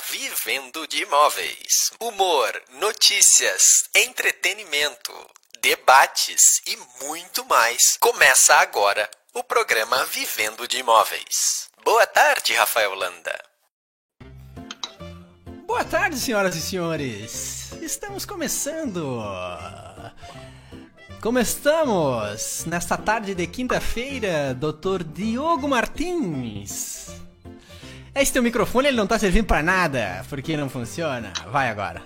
Vivendo de Imóveis. Humor, notícias, entretenimento, debates e muito mais. Começa agora o programa Vivendo de Imóveis. Boa tarde, Rafael Landa. Boa tarde, senhoras e senhores. Estamos começando. Como estamos? Nesta tarde de quinta-feira, Dr. Diogo Martins. Esse teu microfone ele não tá servindo para nada, porque não funciona. Vai agora.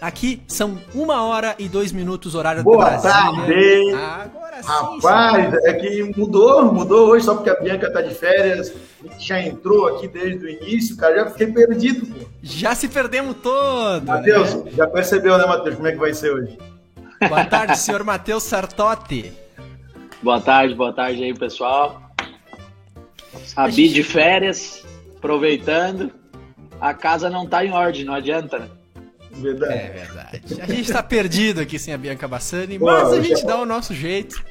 Aqui são uma hora e dois minutos horário Boa do Brasil. tarde! Agora sim. Rapaz, é que mudou, mudou hoje só porque a Bianca tá de férias. A gente já entrou aqui desde o início, cara, já fiquei perdido, pô. Já se perdemos todo. Matheus, né? já percebeu, né, Matheus, como é que vai ser hoje? Boa tarde, senhor Matheus Sartotti. Boa tarde, boa tarde aí, pessoal. A Bi de férias, aproveitando. A casa não tá em ordem, não adianta, né? Verdade. É verdade. A gente tá perdido aqui sem a Bianca Bassani, Pô, mas a eu gente já- dá o nosso jeito.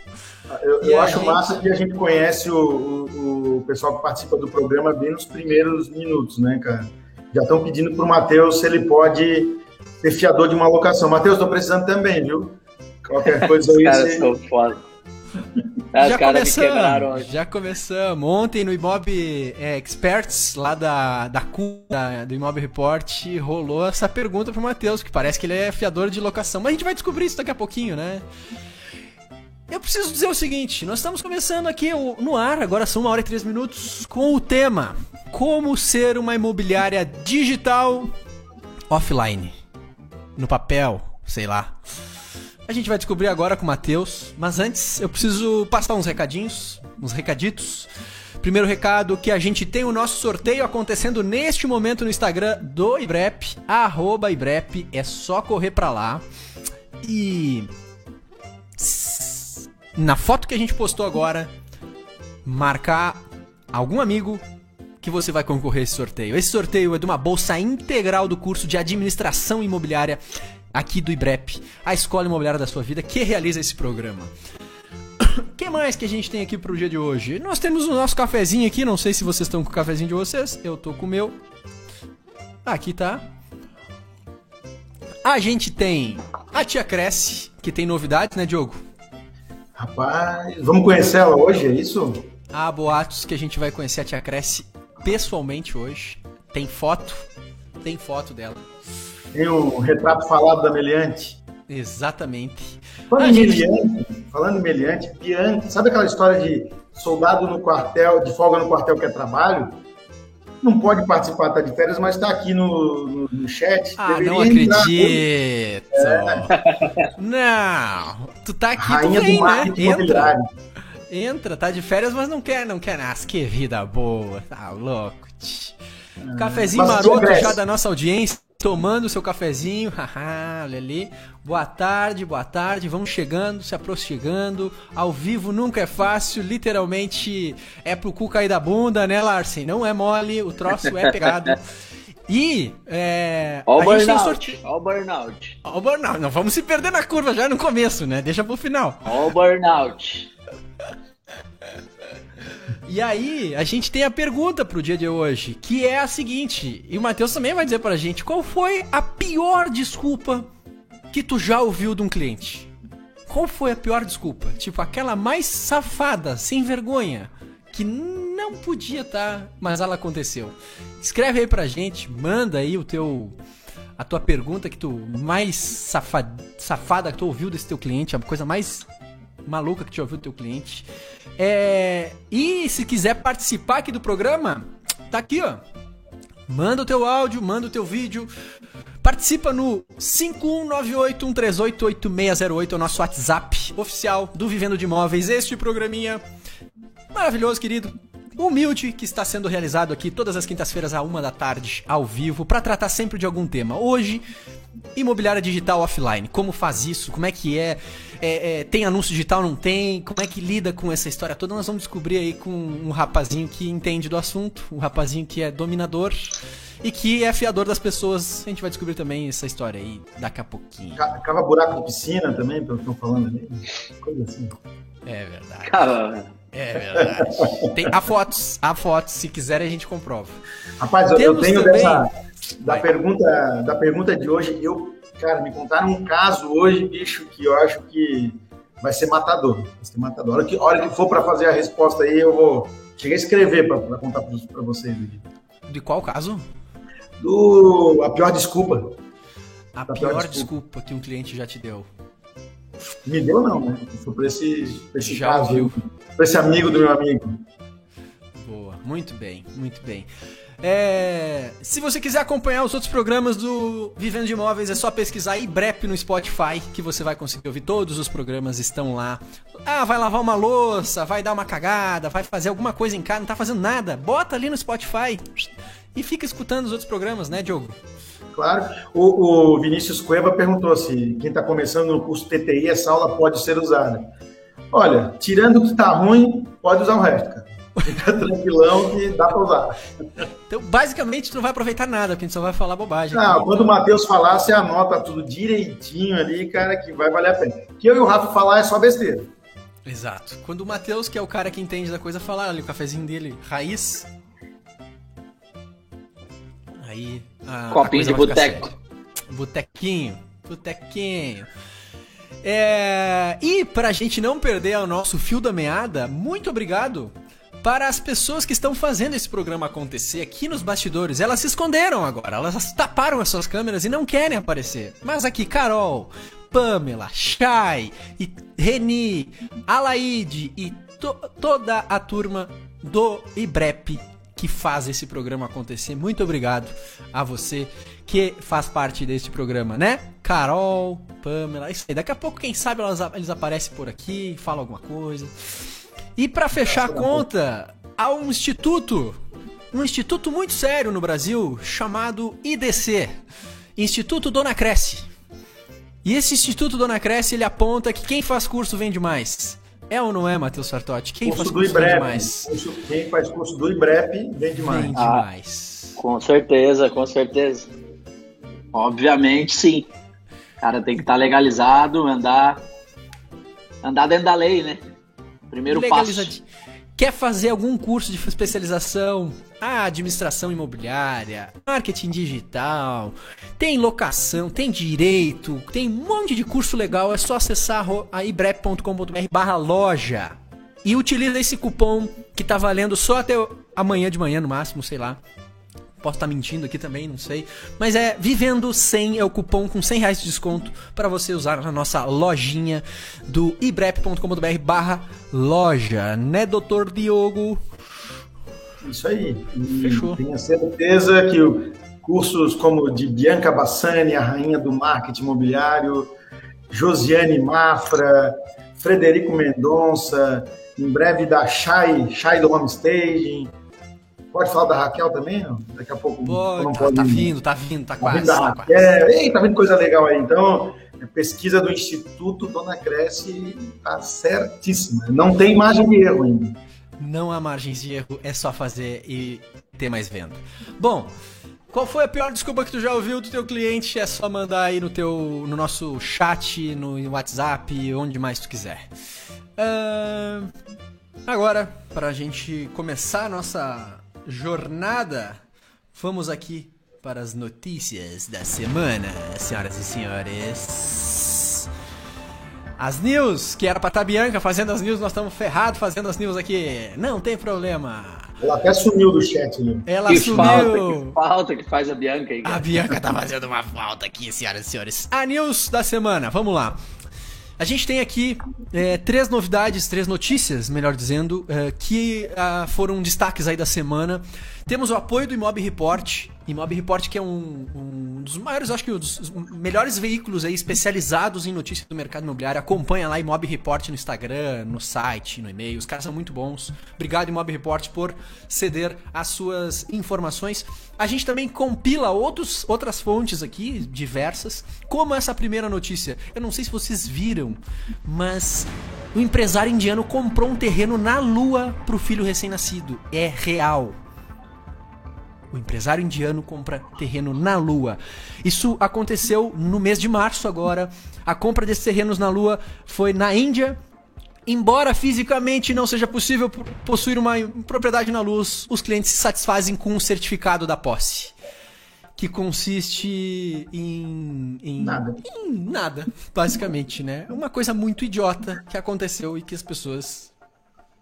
Eu, eu a acho gente- massa que a gente conhece o, o- o pessoal que participa do programa bem nos primeiros minutos, né, cara? Já estão pedindo pro Matheus se ele pode ser fiador de uma locação. Matheus, tô precisando também, viu? Qualquer coisa Os aí, caras você... são foda. Ah, já começamos, já começamos. Ontem no Imob é, Experts, lá da, da CU, da- do Imob Report, rolou essa pergunta pro Matheus, que parece que ele é fiador de locação. Mas a gente vai descobrir isso daqui a pouquinho, né? Eu preciso dizer o seguinte, nós estamos começando aqui no ar, agora são uma hora e três minutos, com o tema Como ser uma imobiliária digital offline. No papel, sei lá. A gente vai descobrir agora com o Matheus, mas antes eu preciso passar uns recadinhos, uns recaditos. Primeiro recado que a gente tem o nosso sorteio acontecendo neste momento no Instagram do Ibrep, arroba Ibrep, é só correr pra lá. E na foto que a gente postou agora, marcar algum amigo que você vai concorrer a esse sorteio. Esse sorteio é de uma bolsa integral do curso de administração imobiliária aqui do IBREP, a escola imobiliária da sua vida, que realiza esse programa. O que mais que a gente tem aqui pro dia de hoje? Nós temos o nosso cafezinho aqui, não sei se vocês estão com o cafezinho de vocês, eu tô com o meu. Aqui tá. A gente tem a Tia Cresce, que tem novidades, né, Diogo? Rapaz, vamos conhecer ela hoje, é isso? Há boatos que a gente vai conhecer a Tia Cresce pessoalmente hoje. Tem foto, tem foto dela. Tem o retrato falado da Meliante. Exatamente. Falando em gente- Meliante, falando em Meliante, Bianca, sabe aquela história de soldado no quartel, de folga no quartel que é trabalho? Não pode participar, tá de férias, mas tá aqui no, no, no chat. Ah, Deveria não acredito. Não. Tu tá aqui, Rainha tu do vem, né? marketing Entra. Entra, tá de férias, mas não quer, não quer. Nossa, que vida boa. Tá louco. tch. Cafezinho mas maroto já da nossa audiência. Tomando seu cafezinho, haha, olha ali. Boa tarde, boa tarde. Vamos chegando, se aproximando. Ao vivo nunca é fácil, literalmente é pro cu cair da bunda, né, Larsen? Não é mole, o troço é pegado. E é, o a gente tem burnout, sorteio. ó o burnout. Ó, o burnout. Não vamos se perder na curva já no começo, né? Deixa pro final. Ó o burnout. E aí, a gente tem a pergunta pro dia de hoje, que é a seguinte, e o Matheus também vai dizer pra gente, qual foi a pior desculpa que tu já ouviu de um cliente? Qual foi a pior desculpa? Tipo, aquela mais safada, sem vergonha, que não podia estar, mas ela aconteceu. Escreve aí pra gente, manda aí o teu a tua pergunta que tu mais safa- safada que tu ouviu desse teu cliente, a coisa mais maluca que tu ouviu teu cliente. É, e se quiser participar aqui do programa, tá aqui, ó. Manda o teu áudio, manda o teu vídeo. Participa no 5198-138-8608, é o nosso WhatsApp oficial do Vivendo de Imóveis. Este programinha maravilhoso, querido. Humilde, que está sendo realizado aqui todas as quintas-feiras à uma da tarde, ao vivo, para tratar sempre de algum tema. Hoje, imobiliária digital offline. Como faz isso? Como é que é? É, é, Tem anúncio digital? Não tem? Como é que lida com essa história toda? Nós vamos descobrir aí com um rapazinho que entende do assunto, um rapazinho que é dominador e que é fiador das pessoas. A gente vai descobrir também essa história aí daqui a pouquinho. Ca- Cava buraco de piscina também, pelo que estão falando ali. Coisa assim. É verdade. Cara, É verdade. Tem, há fotos, há fotos. Se quiserem, a gente comprova. Rapaz, eu, eu tenho também- dessa. Da Vai. pergunta, da pergunta de hoje, eu, cara, me contaram um caso hoje, bicho, que eu acho que vai ser matador. Vai ser matador. A hora que, a hora que for para fazer a resposta aí, eu vou. Cheguei a escrever para contar para vocês. De qual caso? Do, a pior desculpa. A Da pior pior desculpa que um cliente já te deu. Me deu, não, né? Foi para esse, pra esse Já caso, ouviu. para esse amigo do meu amigo. Boa, muito bem, muito bem. É, se você quiser acompanhar os outros programas do Vivendo de Imóveis, é só pesquisar IBREP no Spotify, que você vai conseguir ouvir. Todos os programas estão lá. Ah, vai lavar uma louça, vai dar uma cagada, vai fazer alguma coisa em casa, não tá fazendo nada. Bota ali no Spotify e fica escutando os outros programas, né, Diogo? Claro. O, o Vinícius Cueva perguntou se quem está começando no curso TTI, essa aula pode ser usada. Olha, tirando o que está ruim, pode usar o resto, cara. Fica tranquilão que dá para usar. Então, basicamente, tu não vai aproveitar nada, porque a gente só vai falar bobagem. Não, quando o Matheus falar, você anota tudo direitinho ali, cara, que vai valer a pena. O que eu e o Rafa falar é só besteira. Exato. Quando o Matheus, que é o cara que entende da coisa, falar ali o cafezinho dele, raiz. Aí. a- a Copinho de boteco. Botequinho. Botequinho. É... E pra gente não perder o nosso fio da meada, muito obrigado para as pessoas que estão fazendo esse programa acontecer aqui nos bastidores. Elas se esconderam agora, elas taparam as suas câmeras e não querem aparecer. Mas aqui, Carol, Pamela, Shai, e Reni, Alaide e to- toda a turma do IBREP que faz esse programa acontecer. Muito obrigado a você que faz parte deste programa, né? Carol, Pamela, isso aí. Daqui a pouco, quem sabe, elas, eles aparecem por aqui, falam alguma coisa. E pra fechar a conta, há um instituto, um instituto muito sério no Brasil chamado IDC, Instituto Dona Cresce. E esse Instituto Dona Cresce, ele aponta que quem faz curso vende mais. É ou não é, Matheus Sartotti? Quem curso faz do curso vende IBREP. mais? Curso- Quem faz curso do IBREP vende mais. Vende Ah. mais. com certeza, com certeza. Obviamente, sim. O cara tem que estar legalizado, andar, andar dentro da lei, né? Primeiro passo. Quer fazer algum curso de especialização? Ah, administração imobiliária, marketing digital, tem locação, tem direito, tem um monte de curso legal. É só acessar a ibrep.com.br barra loja e utiliza esse cupom que tá valendo só até amanhã de manhã no máximo, sei lá. Posso estar mentindo aqui também, não sei. Mas é Vivendo 100 é o cupom com 100 reais de desconto para você usar na nossa lojinha do ibrep.com.br barra loja. Né, doutor Diogo? Isso aí. E Fechou. Tenho certeza que o- cursos como o de Bianca Bassani, a rainha do marketing imobiliário, Josiane Mafra, Frederico Mendonça, em breve da Shai, Shai do Homestaging. Pode falar da Raquel também? Daqui a pouco. Pô, tá, pode- tá vindo, tá vindo, tá Tá quase. vindo da Tá. Raquel. Ei, tá vindo coisa legal aí. Então, a pesquisa do Instituto Dona Cresce tá certíssima. Não tem margem de erro ainda. Não há margens de erro, é só fazer e ter mais venda. Bom, qual foi a pior desculpa que tu já ouviu do teu cliente? É só mandar aí no teu no nosso chat, no WhatsApp, onde mais tu quiser. Ahn, agora, pra gente começar a nossa jornada, vamos aqui para as notícias da semana, senhoras e senhores. As news, que era pra estar a Bianca fazendo as news, nós estamos ferrados fazendo as news aqui. Não tem problema. Ela até sumiu do chat, né? Ela Que sumiu. falta, que falta que faz a Bianca aí. A cara. Bianca tá fazendo uma falta aqui, senhoras e senhores. A news da semana, vamos lá. A gente tem aqui é, três novidades, três notícias, melhor dizendo, é, que ah, foram destaques aí da semana. Temos o apoio do Imob Report. Imob Report que é um, um dos maiores, acho que um dos melhores veículos aí especializados em notícias do mercado imobiliário. Acompanha lá Imob Report no Instagram, no site, no e-mail. Os caras são muito bons. Obrigado Imob Report por ceder as suas informações. A gente também compila outros, outras fontes aqui, diversas, como essa primeira notícia. Eu não sei se vocês viram, mas o empresário indiano comprou um terreno na Lua pro filho recém-nascido. É real. O empresário indiano compra terreno na Lua. Isso aconteceu no mês de março agora. A compra desses terrenos na Lua foi na Índia. Embora fisicamente não seja possível possuir uma propriedade na luz, os clientes se satisfazem com o certificado da posse. Que consiste em, em. Nada. Em nada, basicamente, né? Uma coisa muito idiota que aconteceu e que as pessoas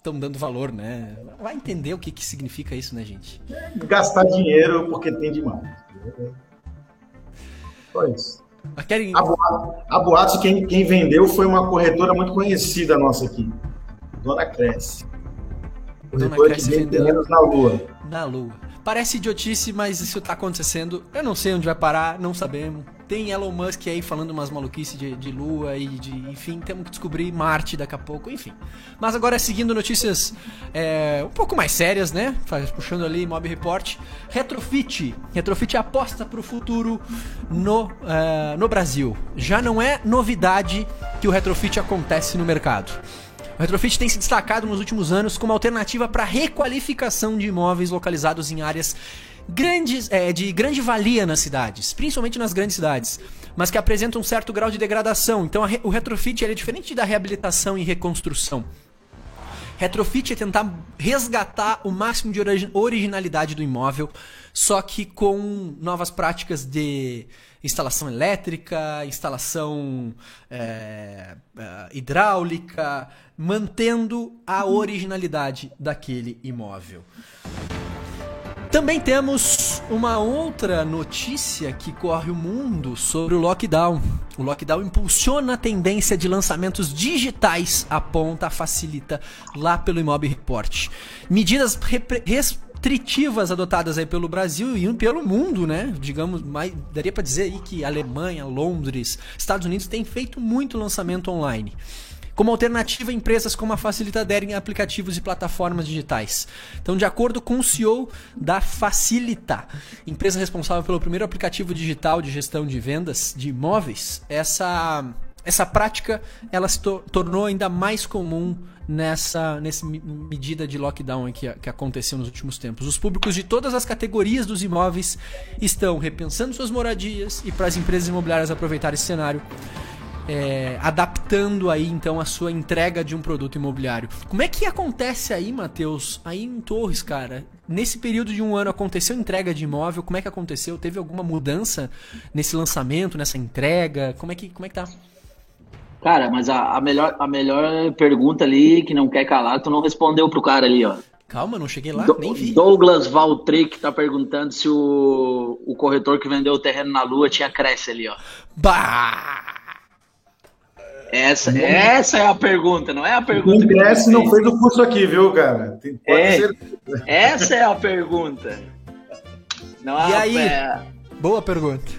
estão dando valor, né? Vai entender o que, que significa isso, né, gente? Gastar dinheiro porque tem demais. Só isso. Querem... A boatos, a boatos quem, quem vendeu foi uma corretora muito conhecida nossa aqui, Dona Cresce. Corretora Cresce que vende vendeu- terrenos na Lua. Na Lua. Parece idiotice, mas isso tá acontecendo. Eu não sei onde vai parar, não sabemos. Tem Elon Musk aí falando umas maluquices de, de Lua e de. Enfim, temos que descobrir Marte daqui a pouco, enfim. Mas agora, seguindo notícias é, um pouco mais sérias, né? Puxando ali Mob Report. Retrofit. Retrofit aposta pro futuro no, é, no Brasil. Já não é novidade que o retrofit acontece no mercado. O retrofit tem se destacado nos últimos anos como alternativa para requalificação de imóveis localizados em áreas grandes, é, de grande valia nas cidades, principalmente nas grandes cidades, mas que apresentam um certo grau de degradação. Então o retrofit é diferente da reabilitação e reconstrução. Retrofit é tentar resgatar o máximo de origi- originalidade do imóvel, só que com novas práticas de instalação elétrica, instalação é, é, hidráulica, mantendo a originalidade daquele imóvel. Também temos uma outra notícia que corre o mundo sobre o lockdown. O lockdown impulsiona a tendência de lançamentos digitais, aponta, facilita lá pelo Imob Report. Medidas restritivas adotadas aí pelo Brasil e pelo mundo, né? Digamos, mais, daria para dizer aí que Alemanha, Londres, Estados Unidos têm feito muito lançamento online. Como alternativa, empresas como a Facilita aderem a aplicativos e plataformas digitais. Então, de acordo com o CEO da Facilita, empresa responsável pelo primeiro aplicativo digital de gestão de vendas de imóveis, essa, essa prática ela se to- tornou ainda mais comum nessa, nessa me- medida de lockdown que, que aconteceu nos últimos tempos. Os públicos de todas as categorias dos imóveis estão repensando suas moradias e para as empresas imobiliárias aproveitar esse cenário, é, adaptando aí então a sua entrega de um produto imobiliário. Como é que acontece aí, Matheus, aí em Torres, cara? Nesse período de um ano aconteceu entrega de imóvel? Como é que aconteceu? Teve alguma mudança nesse lançamento, nessa entrega? Como é que, como é que tá? Cara, mas a, a melhor, a melhor pergunta ali, que não quer calar, tu não respondeu pro cara ali, ó. Calma, não cheguei lá, Do- nem vi. Douglas Valtric tá perguntando se o, o corretor que vendeu o terreno na lua tinha cresce ali, ó. Bah! Essa, essa é a pergunta, não é a pergunta. Cresce você não fez. o curso aqui, viu, cara? Tem- Pode É. ser. Essa é a pergunta. Não é E a- aí? é- Boa pergunta.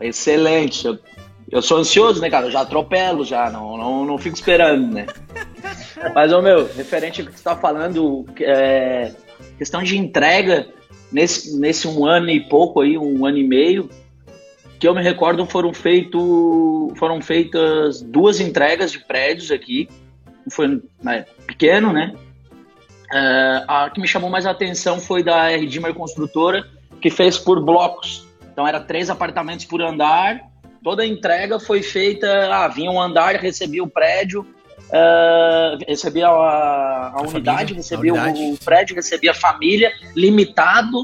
excelente. Eu, eu sou ansioso, né, cara? Eu já atropelo, já, não, não, não fico esperando, né? Mas, ô meu, referente ao que você tá falando, é, questão de entrega, nesse, nesse um ano e pouco aí, um ano e meio, que eu me recordo foram, feito, foram feitas duas entregas de prédios aqui. Foi né, pequeno, né? É, a que me chamou mais a atenção foi da R. Dimmer Construtora, que fez por blocos. Então, era três apartamentos por andar. Toda a entrega foi feita. Ah, vinha um andar, recebia o prédio, é, recebia a, a unidade, família, recebia a o- unidade. o prédio, recebia a família, limitado.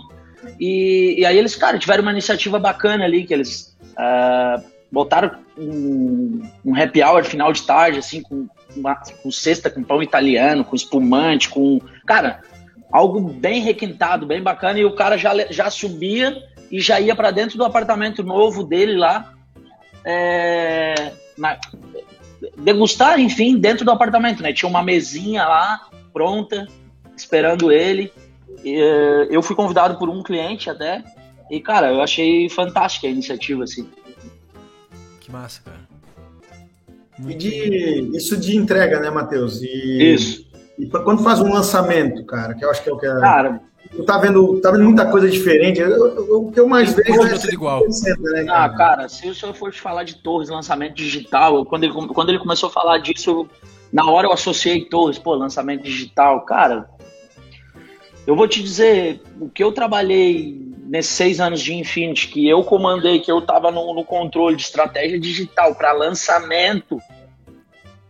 E, e aí eles, cara, tiveram uma iniciativa bacana ali, que eles ah, botaram um, um happy hour final de tarde, assim, com, uma, com cesta, com pão italiano, com espumante, com. Cara, algo bem requintado, bem bacana, e o cara já, já subia e já ia para dentro do apartamento novo dele lá. é, na- degustar, enfim, dentro do apartamento, né? Tinha uma mesinha lá, pronta, esperando ele. Eh, eu fui convidado por um cliente até. E, cara, eu achei fantástica a iniciativa, assim. Que massa, cara. E de, isso de entrega, né, Matheus? E, Isso. E quando faz um lançamento, cara, que eu acho que é o que é. Cara, Tu tá vendo, tá vendo muita coisa diferente. Eu- eu- o que eu mais vejo é tudo igual. né, ah, cara? cara, se o senhor for te falar de Torres, lançamento digital, eu- quando ele, quando ele começou a falar disso, eu- na hora eu associei Torres, pô, lançamento digital, cara. Eu vou te dizer, o que eu trabalhei nesses seis anos de Infinity, que eu comandei, que eu tava no, no controle de estratégia digital para lançamento,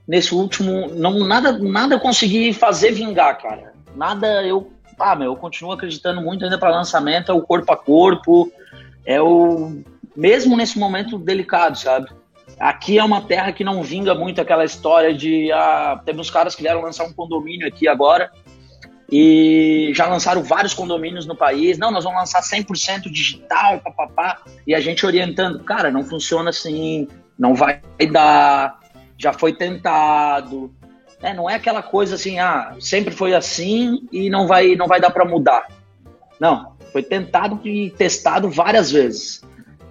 nesse último. Não, nada, nada consegui fazer vingar, cara. Nada eu. Ah, meu, eu continuo acreditando muito ainda para lançamento, é o corpo a corpo, é o. Mesmo nesse momento delicado, sabe? Aqui é uma terra que não vinga muito aquela história de. Ah, teve uns caras que vieram lançar um condomínio aqui agora e já lançaram vários condomínios no país. Não, nós vamos lançar 100% digital, papapá. E a gente orientando, cara, não funciona assim, não vai dar, já foi tentado. É, não é aquela coisa assim, ah, sempre foi assim e não vai, não vai dar para mudar. Não, foi tentado e testado várias vezes.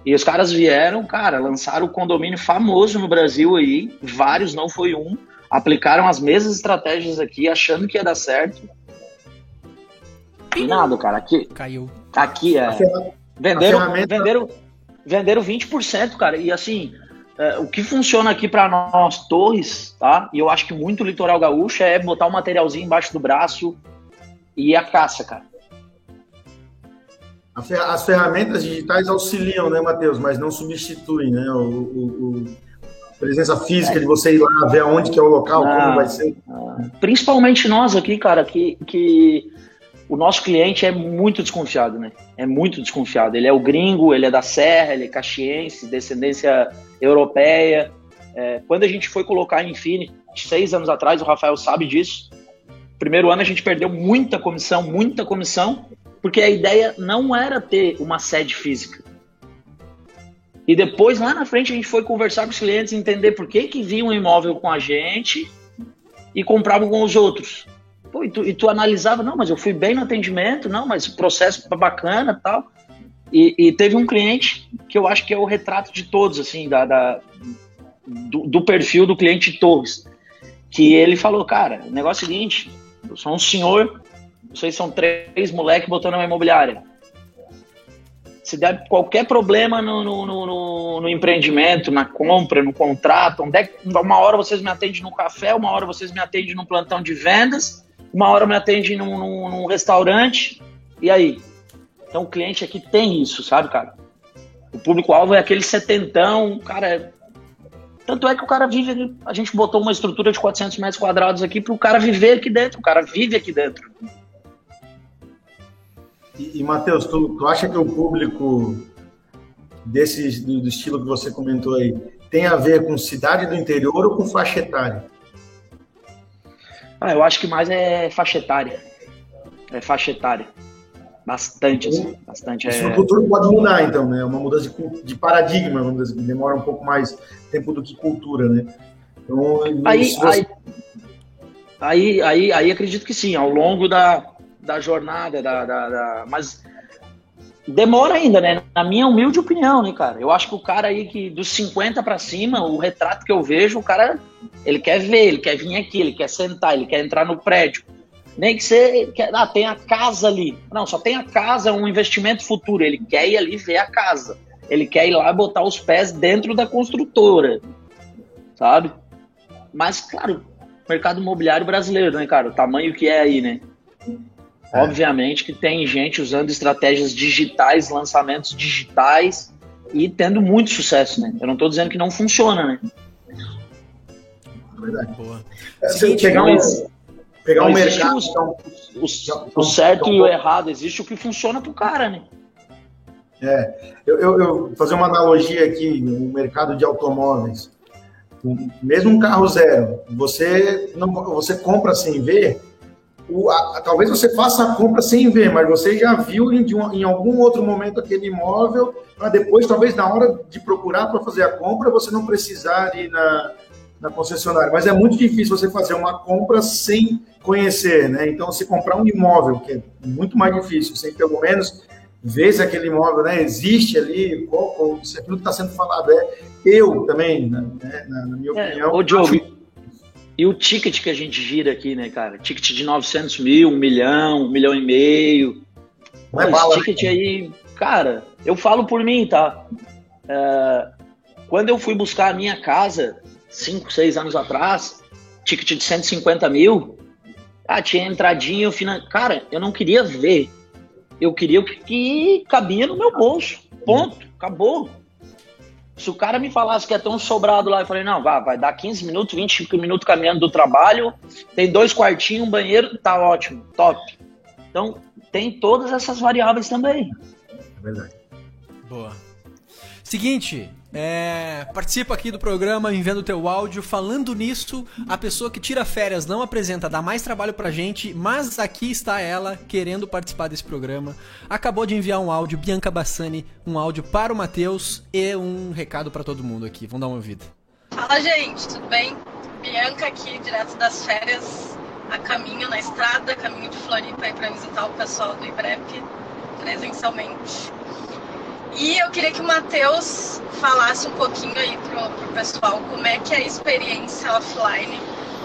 E os caras vieram, cara, lançaram o condomínio famoso no Brasil aí, vários, não foi um, aplicaram as mesmas estratégias aqui, achando que ia dar certo nada, cara. Aqui, Caiu. Aqui é. Venderam, ferramenta... venderam, venderam 20%, cara. E assim, é, o que funciona aqui para nós, Torres, tá? E eu acho que muito litoral gaúcho é botar um materialzinho embaixo do braço e a caça, cara. As ferramentas digitais auxiliam, né, Matheus? Mas não substituem, né? O, o, o a presença física é. de você ir lá ver aonde que é o local, ah, como vai ser. Ah, principalmente nós aqui, cara, que, que o nosso cliente é muito desconfiado, né? É muito desconfiado. Ele é o gringo, ele é da Serra, ele é caxiense, descendência europeia. É, quando a gente foi colocar a Infinity, seis anos atrás, o Rafael sabe disso. Primeiro ano a gente perdeu muita comissão, muita comissão, porque a ideia não era ter uma sede física. E depois, lá na frente, a gente foi conversar com os clientes, entender por que, que vinham um imóvel com a gente e compravam com os outros. Pô, e tu, e tu analisava, não, mas eu fui bem no atendimento, não, mas o processo tá bacana tal. E, e teve um cliente que eu acho que é o retrato de todos, assim, da, da do, do, perfil do cliente Torres. Que ele falou, cara, o negócio é o seguinte, eu sou um senhor, vocês são três moleques botando uma imobiliária. Se der qualquer problema no, no, no, no, empreendimento, na compra, no contrato, onde é, uma hora vocês me atendem no café, uma hora vocês me atendem no plantão de vendas, uma hora me atende num, num, num restaurante, e aí? Então o cliente aqui tem isso, sabe, cara? O público-alvo é aquele setentão, cara. É... Tanto é que o cara vive. A gente botou uma estrutura de 400 metros quadrados aqui para o cara viver aqui dentro. O cara vive aqui dentro. E, e Matheus, tu, tu acha que o público desse, do, do estilo que você comentou aí tem a ver com cidade do interior ou com faixa etária? Ah, eu acho que mais é faixa etária. É faixa etária. Bastante, assim, bastante. Isso é... no futuro pode mudar, então, né? É uma mudança de, de paradigma, vamos dizer, assim, demora um pouco mais tempo do que cultura, né? Então, aí, você... aí, aí, aí, aí, acredito que sim, ao longo da, da jornada, da, da, da, mas demora ainda, né? Na minha humilde opinião, né, cara? Eu acho que o cara aí que dos 50 para cima, o retrato que eu vejo, o cara ele quer ver, ele quer vir aqui, ele quer sentar, ele quer entrar no prédio. Nem que você quer, ah, tem a casa ali. Não, só tem a casa, é um investimento futuro. Ele quer ir ali ver a casa. Ele quer ir lá botar os pés dentro da construtora. Sabe? Mas, claro, mercado imobiliário brasileiro, né, cara? O tamanho que é aí, né? É. Obviamente que tem gente usando estratégias digitais, lançamentos digitais e tendo muito sucesso, né? Eu não estou dizendo que não funciona, né? verdade. Boa. É, Seguinte, pegar um, pegar um mercado. O, então, o, o certo então, e o errado, existe o que funciona pro cara, né? É, eu, eu, eu fazer uma analogia aqui no mercado de automóveis. Mesmo um carro zero, você não, você compra sem ver. O, a, talvez você faça a compra sem ver, mas você já viu em, em algum outro momento aquele imóvel para depois, talvez na hora de procurar para fazer a compra, você não precisar ir na, na concessionária. Mas é muito difícil você fazer uma compra sem conhecer, né? Então, se comprar um imóvel, que é muito mais difícil, sem pelo menos ver se aquele imóvel né, existe ali, qual, qual, se aquilo que está sendo falado é eu também, né, na, na minha é, opinião. Ô, Diogo, acho... e o ticket que a gente gira aqui, né, cara? Ticket de 900 mil, um milhão, um milhão e meio. Não é bala, esse ticket né? aí, cara, eu falo por mim, tá? É, quando eu fui buscar a minha casa, 5, 6 anos atrás, ticket de 150 mil, ah, tinha entradinha, eu finan... cara, eu não queria ver. Eu queria o que cabia no meu bolso. Ponto. Acabou. Se o cara me falasse que é tão sobrado lá, eu falei, não, vai, vai dar 15 minutos, 20 minutos caminhando do trabalho, tem dois quartinhos, um banheiro, tá ótimo, top. Então, tem todas essas variáveis também. É verdade. Boa. Seguinte, é, participa aqui do programa enviando o teu áudio. Falando nisso, a pessoa que tira férias não apresenta, dá mais trabalho pra gente, mas aqui está ela querendo participar desse programa. Acabou de enviar um áudio, Bianca Bassani, um áudio para o Matheus e um recado para todo mundo aqui. Vamos dar uma ouvida. Fala, gente, tudo bem? Bianca aqui, direto das férias, a caminho na estrada, caminho de Floripa aí para visitar o pessoal do IBREP presencialmente. E eu queria que o Matheus falasse um pouquinho aí pro, pro pessoal como é que é a experiência offline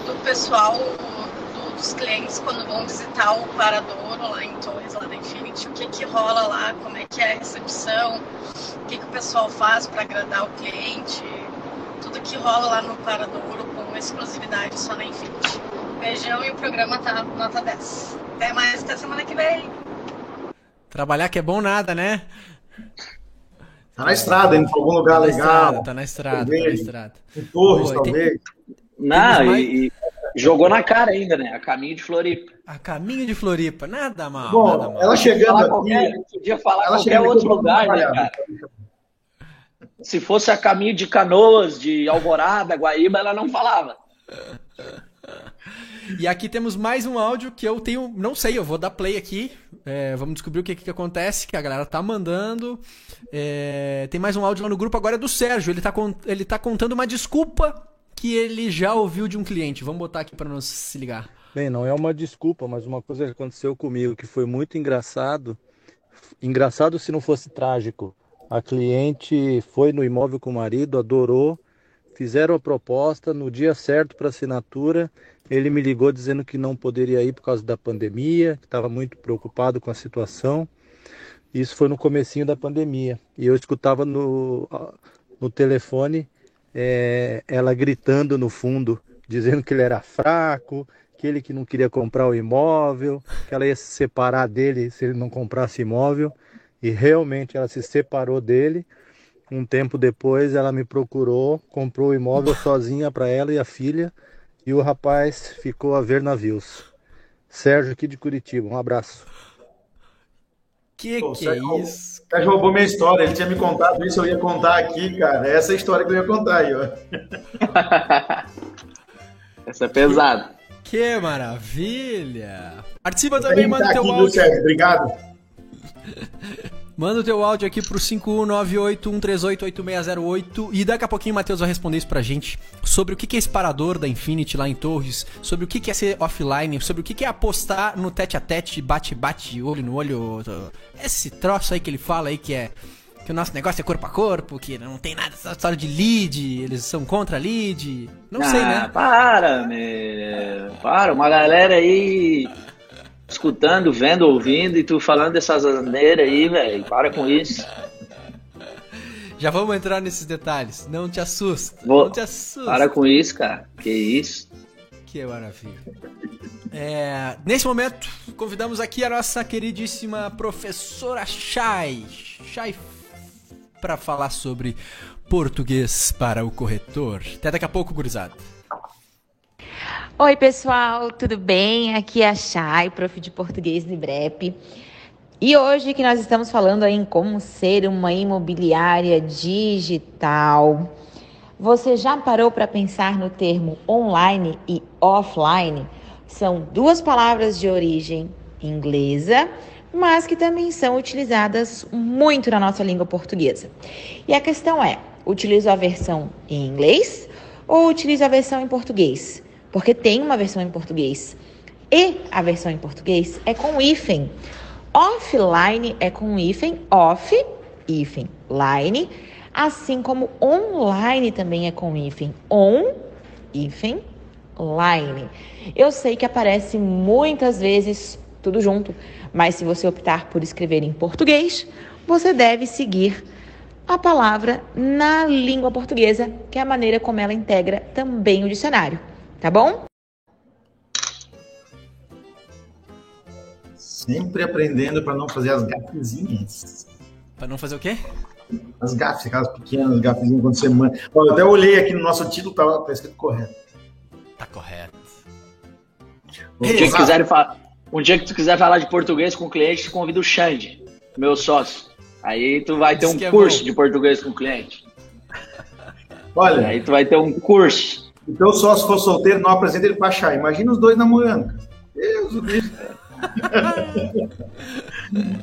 do pessoal, do, dos clientes quando vão visitar o Paradouro lá em Torres, lá da Infinity, o que que rola lá, como é que é a recepção, o que que o pessoal faz para agradar o cliente, tudo que rola lá no Paradouro com exclusividade só na Infinity. Beijão e o programa tá nota 10. Até mais, até semana que vem. Trabalhar que é bom nada, né? Tá na estrada, indo pra algum lugar Tá na legal. estrada, tá na estrada, tá na talvez. estrada. Em Torres, tem- talvez. Não, mais- e, e jogou na cara ainda, né? A caminho de Floripa. A caminho de Floripa, nada mal, nada Bom, mal. ela chegando aqui. qualquer, podia falar Ela qualquer outro lugar, né, cara? Se fosse a caminho de Canoas, de Alvorada, Guaíba, ela não falava. E aqui temos mais um áudio que eu tenho. Não sei, eu vou dar play aqui. É, vamos descobrir o que, que acontece, que a galera tá mandando. É, tem mais um áudio lá no grupo agora é do Sérgio. Ele tá, ele tá contando uma desculpa que ele já ouviu de um cliente. Vamos botar aqui pra não se ligar. Bem, não é uma desculpa, mas uma coisa que aconteceu comigo que foi muito engraçado. Engraçado se não fosse trágico. A cliente foi no imóvel com o marido, adorou, fizeram a proposta no dia certo para assinatura. Ele me ligou dizendo que não poderia ir por causa da pandemia, que estava muito preocupado com a situação. Isso foi no comecinho da pandemia. E eu escutava no, no telefone eh, ela gritando no fundo, dizendo que ele era fraco, que ele que não queria comprar o imóvel, que ela ia se separar dele se ele não comprasse imóvel. E realmente ela se separou dele. Um tempo depois ela me procurou, comprou o imóvel sozinha para ela e a filha, e o rapaz ficou a ver navios. Sérgio aqui de Curitiba, um abraço. Que Pô, que é isso? O cara roubou minha história, ele tinha me contado isso, eu ia contar aqui, cara. Essa é a história que eu ia contar aí, ó. Essa é pesada. Que maravilha! Participa também, manda tá teu aqui, áudio. Sérgio? Obrigado. Manda o teu áudio aqui pro 51981388608 e daqui a pouquinho o Matheus vai responder isso pra gente sobre o que é esse parador da Infinity lá em Torres, sobre o que é ser offline, sobre o que é apostar no tete a tete, bate-bate, olho no olho. Esse troço aí que ele fala aí que é que o nosso negócio é corpo a corpo, que não tem nada essa história de lead, eles são contra lead. Não sei, Ah, né? Para, meu. Para, uma galera aí escutando, vendo, ouvindo, e tu falando dessas asneiras aí, velho. Para com isso. Já vamos entrar nesses detalhes. Não te assusta. Vou- Não te assusta. Para com isso, cara. Que isso. Que maravilha. É, nesse momento, convidamos aqui a nossa queridíssima professora Chay. Chay para falar sobre português para o corretor. Até daqui a pouco, gurizada. Oi, pessoal, tudo bem? Aqui é a Chay, prof de português do IBREP. E hoje que nós estamos falando aí em como ser uma imobiliária digital. Você já parou para pensar no termo online e offline? São duas palavras de origem inglesa, mas que também são utilizadas muito na nossa língua portuguesa. E a questão é: utilizo a versão em inglês ou utilizo a versão em português? Porque tem uma versão em português. E a versão em português é com hífen. Offline é com hífen, off, hífen, line, assim como online também é com hífen, on, hífen, line. Eu sei que aparece muitas vezes tudo junto, mas se você optar por escrever em português, você deve seguir a palavra na língua portuguesa, que é a maneira como ela integra também o dicionário, tá bom? Sempre aprendendo para não fazer as gafezinhas. Pra não fazer o quê? As gafes, aquelas pequenas gafes quando você manda. eu até olhei aqui no nosso título, tá, tá escrito correto. Tá correto. Um dia, que quiser, um dia que tu quiser falar de português com o cliente, tu convida o Xande, meu sócio. Aí tu vai ter um é curso de português com o cliente. Olha. Aí tu vai ter um curso. Então, só se for solteiro, não apresenta ele pra chá. Imagina os dois namorando. Deus do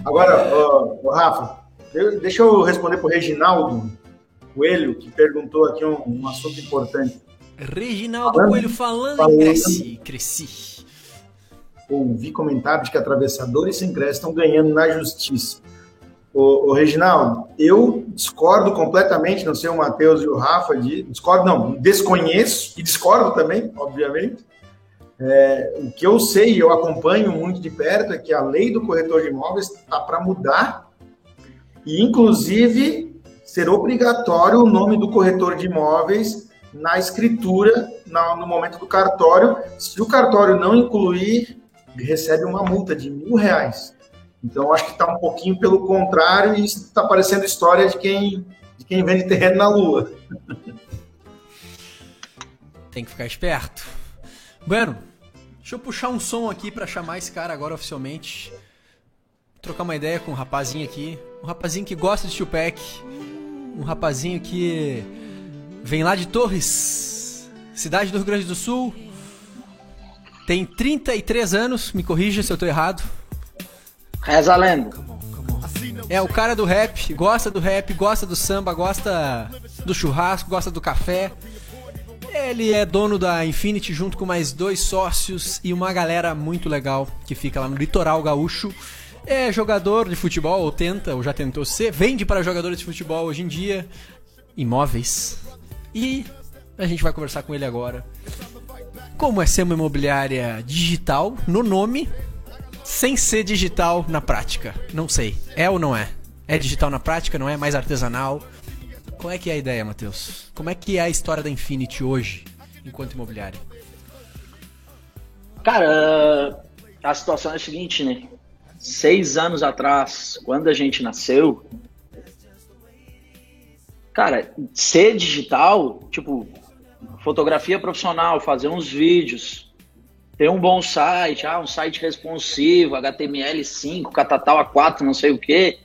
Agora, ó, ó, Rafa, eu, deixa eu responder pro Reginaldo Coelho, que perguntou aqui um, um assunto importante. Reginaldo falando, Coelho falando, falando cresci, cresci. Ouvi comentário de que atravessadores sem crédito estão ganhando na justiça. Ô, ô, Reginaldo, eu discordo completamente, não sei o Matheus e o Rafa, de, discordo não, desconheço e discordo também, obviamente. É, o que eu sei, eu acompanho muito de perto, é que a lei do corretor de imóveis está para mudar e, inclusive, ser obrigatório o nome do corretor de imóveis na escritura, na, no momento do cartório. Se o cartório não incluir, recebe uma multa de mil reais. Então, acho que está um pouquinho pelo contrário e está parecendo história de quem, de quem vende terreno na Lua. Tem que ficar esperto. Bueno, deixa eu puxar um som aqui para chamar esse cara agora oficialmente. Trocar uma ideia com um rapazinho aqui. Um rapazinho que gosta de Tupac. Um rapazinho que vem lá de Torres, cidade do Rio Grande do Sul. Tem 33 anos, me corrija se eu tô errado. Reza a. É o cara do rap, gosta do rap, gosta do samba, gosta do churrasco, gosta do café. Ele é dono da Infinity junto com mais dois sócios e uma galera muito legal que fica lá no litoral gaúcho. É jogador de futebol, ou tenta, ou já tentou ser, vende para jogadores de futebol hoje em dia, imóveis. E a gente vai conversar com ele agora. Como é ser uma imobiliária digital no nome, sem ser digital na prática. Não sei. É ou não é? É digital na prática, não é? Mais artesanal? Qual é que é a ideia, Matheus? Como é que é a história da Infinity hoje, enquanto imobiliária? Cara, a situação é a seguinte, né? Seis anos atrás, quando a gente nasceu, cara, ser digital, tipo, fotografia profissional, fazer uns vídeos, ter um bom site, ah, um site responsivo, HTML5, Catatal A4, não sei o quê.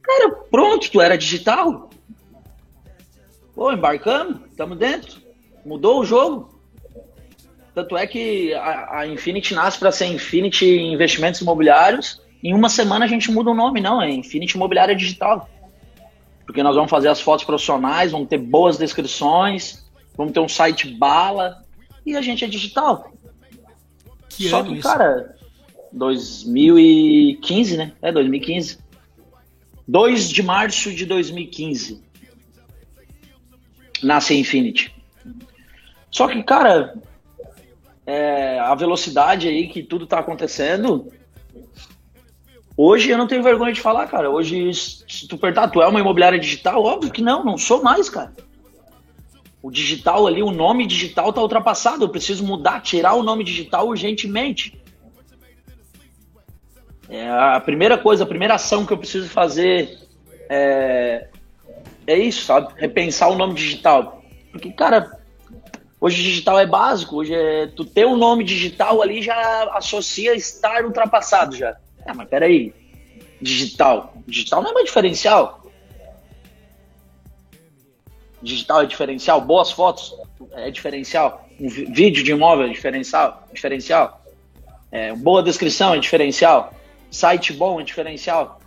Cara, pronto, tu era digital. Pô, embarcamos, estamos dentro. Mudou o jogo. Tanto é que a, a Infinity nasce para ser Infinity Investimentos Imobiliários. Em uma semana a gente muda o nome, não, é Infinity Imobiliária Digital. Porque nós vamos fazer as fotos profissionais, vamos ter boas descrições, vamos ter um site bala e a gente é digital. Que Só que, isso? cara, 2015, né? É, 2015. 2 de março de 2015. Nasce a Infinity. Só que, cara, é, a velocidade aí que tudo tá acontecendo. Hoje eu não tenho vergonha de falar, cara. Hoje, se tu perguntar, tu é uma imobiliária digital? Óbvio que não, não sou mais, cara. O digital ali, o nome digital está ultrapassado. Eu preciso mudar, tirar o nome digital urgentemente. É a primeira coisa, a primeira ação que eu preciso fazer é, é isso, sabe? Repensar o nome digital. Porque, cara, hoje digital é básico. Hoje é, tu ter um nome digital ali já associa estar ultrapassado já. É, mas peraí. Digital. Digital não é mais diferencial digital é diferencial, boas fotos é diferencial, um vídeo de imóvel é diferencial, diferencial, é, boa descrição é diferencial, site bom é diferencial.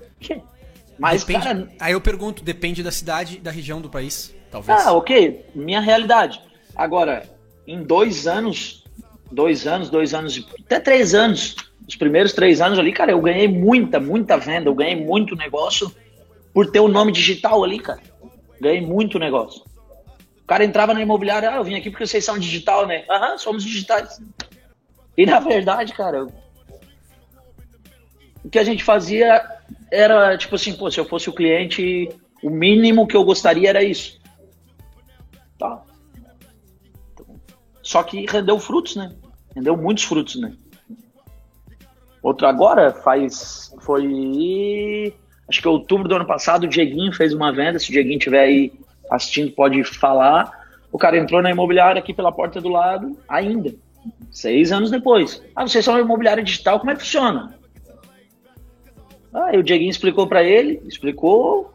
Mas, depende, cara... Aí eu pergunto, depende da cidade, da região do país, talvez. Ah, ok, minha realidade. Agora, em dois anos, dois anos, dois anos, até três anos, os primeiros três anos ali, cara, eu ganhei muita, muita venda, eu ganhei muito negócio por ter o nome digital ali, cara. Ganhei muito negócio. O cara entrava na imobiliária, ah, eu vim aqui porque vocês são digital, né? Aham, somos digitais. E na verdade, cara, o que a gente fazia era tipo assim, pô, se eu fosse o cliente, o mínimo que eu gostaria era isso. Tá. Só que rendeu frutos, né? Rendeu muitos frutos, né? Outro agora faz. Foi acho que outubro do ano passado, o Dieguinho fez uma venda. Se o Dieguinho estiver aí assistindo, pode falar. O cara entrou na imobiliária aqui pela porta do lado, ainda. Seis anos depois. Ah, vocês são uma imobiliária digital, como é que funciona? Ah, e o Dieguinho explicou para ele, explicou,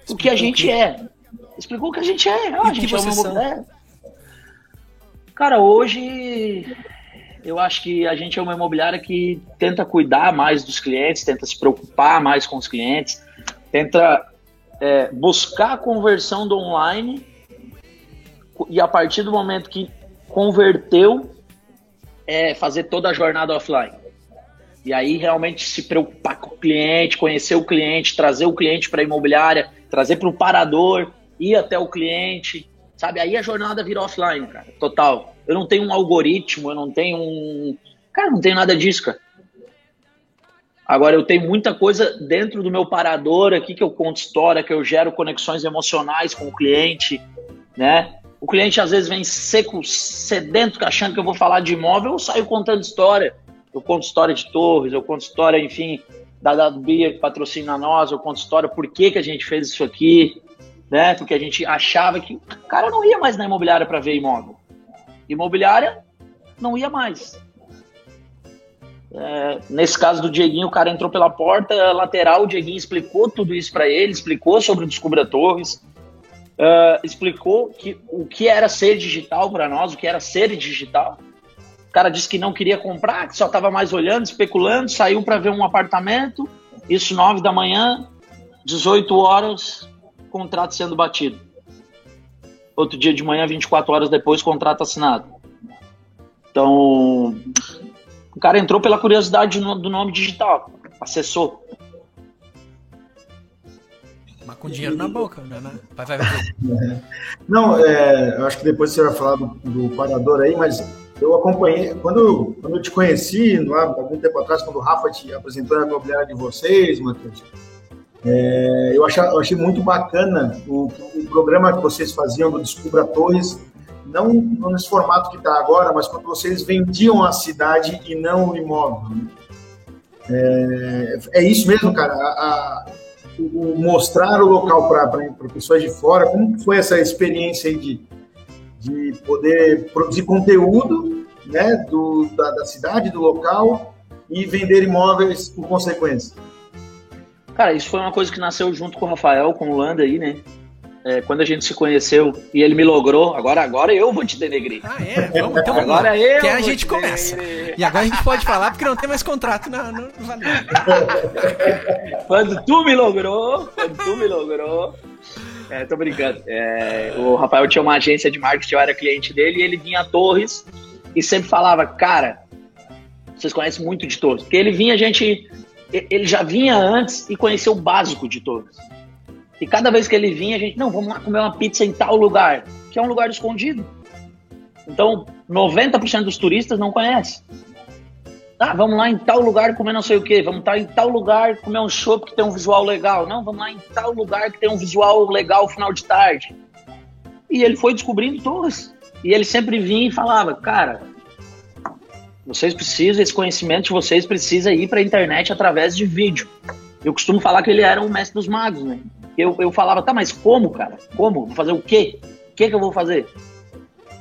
explicou o que a gente que... é. Explicou o que a gente é. Ah, a gente é uma imobiliária. Cara, hoje eu acho que a gente é uma imobiliária que tenta cuidar mais dos clientes, tenta se preocupar mais com os clientes, tenta é, buscar a conversão do online e a partir do momento que converteu, é fazer toda a jornada offline. E aí realmente se preocupar com o cliente, conhecer o cliente, trazer o cliente para a imobiliária, trazer para o parador, ir até o cliente, sabe? Aí a jornada vira offline, cara, total. Eu não tenho um algoritmo, eu não tenho um. Cara, não tenho nada disso, cara. Agora eu tenho muita coisa dentro do meu parador aqui que eu conto história, que eu gero conexões emocionais com o cliente, né? O cliente às vezes vem seco, sedento, achando que eu vou falar de imóvel, eu saio contando história. Eu conto história de torres, eu conto história, enfim, da Dado Bia que patrocina nós, eu conto história por que, que a gente fez isso aqui, né? Porque a gente achava que o cara não ia mais na imobiliária para ver imóvel. Imobiliária não ia mais. É, nesse caso do Dieguinho, o cara entrou pela porta lateral, o Dieguinho explicou tudo isso para ele, explicou sobre o Descubra Torres, uh, explicou que, o que era ser digital para nós, o que era ser digital. O cara disse que não queria comprar, que só estava mais olhando, especulando, saiu para ver um apartamento, isso 9 da manhã, 18 horas, contrato sendo batido. Outro dia de manhã, 24 horas depois, contrato assinado. Então, o cara entrou pela curiosidade do nome digital, acessou. Mas com dinheiro na boca, né? Vai, vai, vai. É. Não, é, eu acho que depois você vai falar do, do parador aí, mas eu acompanhei, quando, quando eu te conheci, há algum tempo atrás, quando o Rafa te apresentou a imobiliária de vocês, Matheus, é, eu, achei, eu, achei, muito bacana o, o, programa que vocês faziam do Descubra Torres, não, não nesse formato que está agora, mas quando vocês vendiam a cidade e não o imóvel. Né? É, é, isso mesmo, cara. A, a, o, mostrar o local para pessoas de fora, como foi essa experiência de, de poder produzir conteúdo né, do, da, da cidade, do local e vender imóveis por consequência? Cara, isso foi uma coisa que nasceu junto com o Rafael, com o Landa aí, né? É, quando a gente se conheceu e ele me logrou, agora, agora eu vou te denegrir. Ah, é? Vamos, então vamos agora lá. eu. Que a gente começa. E agora a gente pode falar porque não tem mais contrato no, no quando tu me logrou, quando tu me logrou. É, tô brincando. É, o Rafael tinha uma agência de marketing, eu era cliente dele, e ele vinha a Torres e sempre falava, cara, vocês conhecem muito de Torres. Porque ele vinha, a gente. Ele já vinha antes e conhecia o básico de Torres. E cada vez que ele vinha, a gente, não, vamos lá comer uma pizza em tal lugar, que é um lugar escondido. Então, 90% dos turistas não conhecem. Ah, vamos lá em tal lugar comer não sei o que, vamos estar em tal lugar comer um show que tem um visual legal. Não, vamos lá em tal lugar que tem um visual legal final de tarde. E ele foi descobrindo todas. E ele sempre vinha e falava, cara, vocês precisam, esse conhecimento de vocês precisa ir para a internet através de vídeo. Eu costumo falar que ele era o mestre dos magos, né? Eu, eu falava, tá, mas como, cara? Como? Vou fazer o quê? O que que eu vou fazer?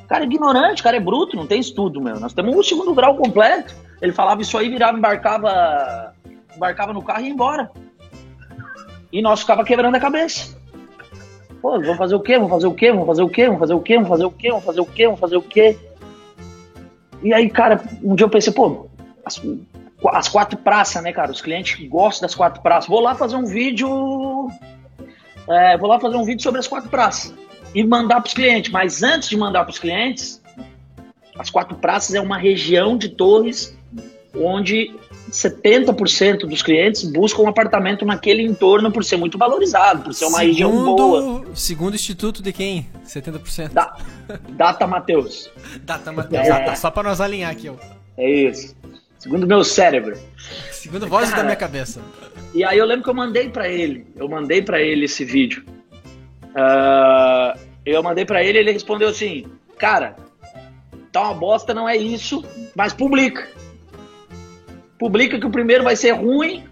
Cara é ignorante, cara é bruto, não tem estudo, meu. Nós temos um segundo grau completo. Ele falava isso aí, virava, embarcava, embarcava no carro e ia embora. E nós ficava quebrando a cabeça. Pô, vamos fazer o quê? Vamos fazer o quê? Vamos fazer o quê? Vamos fazer o quê? Vamos fazer o quê? Vamos fazer o quê? Vamos fazer o quê? E aí, cara, um dia eu pensei, pô, as, as quatro praças, né, cara? Os clientes gostam das quatro praças. Vou lá fazer um vídeo é, vou lá fazer um vídeo sobre as quatro praças e mandar para os clientes. Mas antes de mandar para os clientes, as quatro praças é uma região de torres onde 70% dos clientes buscam um apartamento naquele entorno por ser muito valorizado, por ser uma segundo, região boa. Segundo o Instituto de quem? 70%? Da, Data Mateus. Data Mateus. É, só para nós alinhar aqui. Ó. É isso. Segundo meu cérebro. Segundo vozes da minha cabeça. E aí eu lembro que eu mandei para ele, eu mandei para ele esse vídeo. Uh, eu mandei para ele, ele respondeu assim, cara, tá uma bosta, não é isso, mas publica. Publica que o primeiro vai ser ruim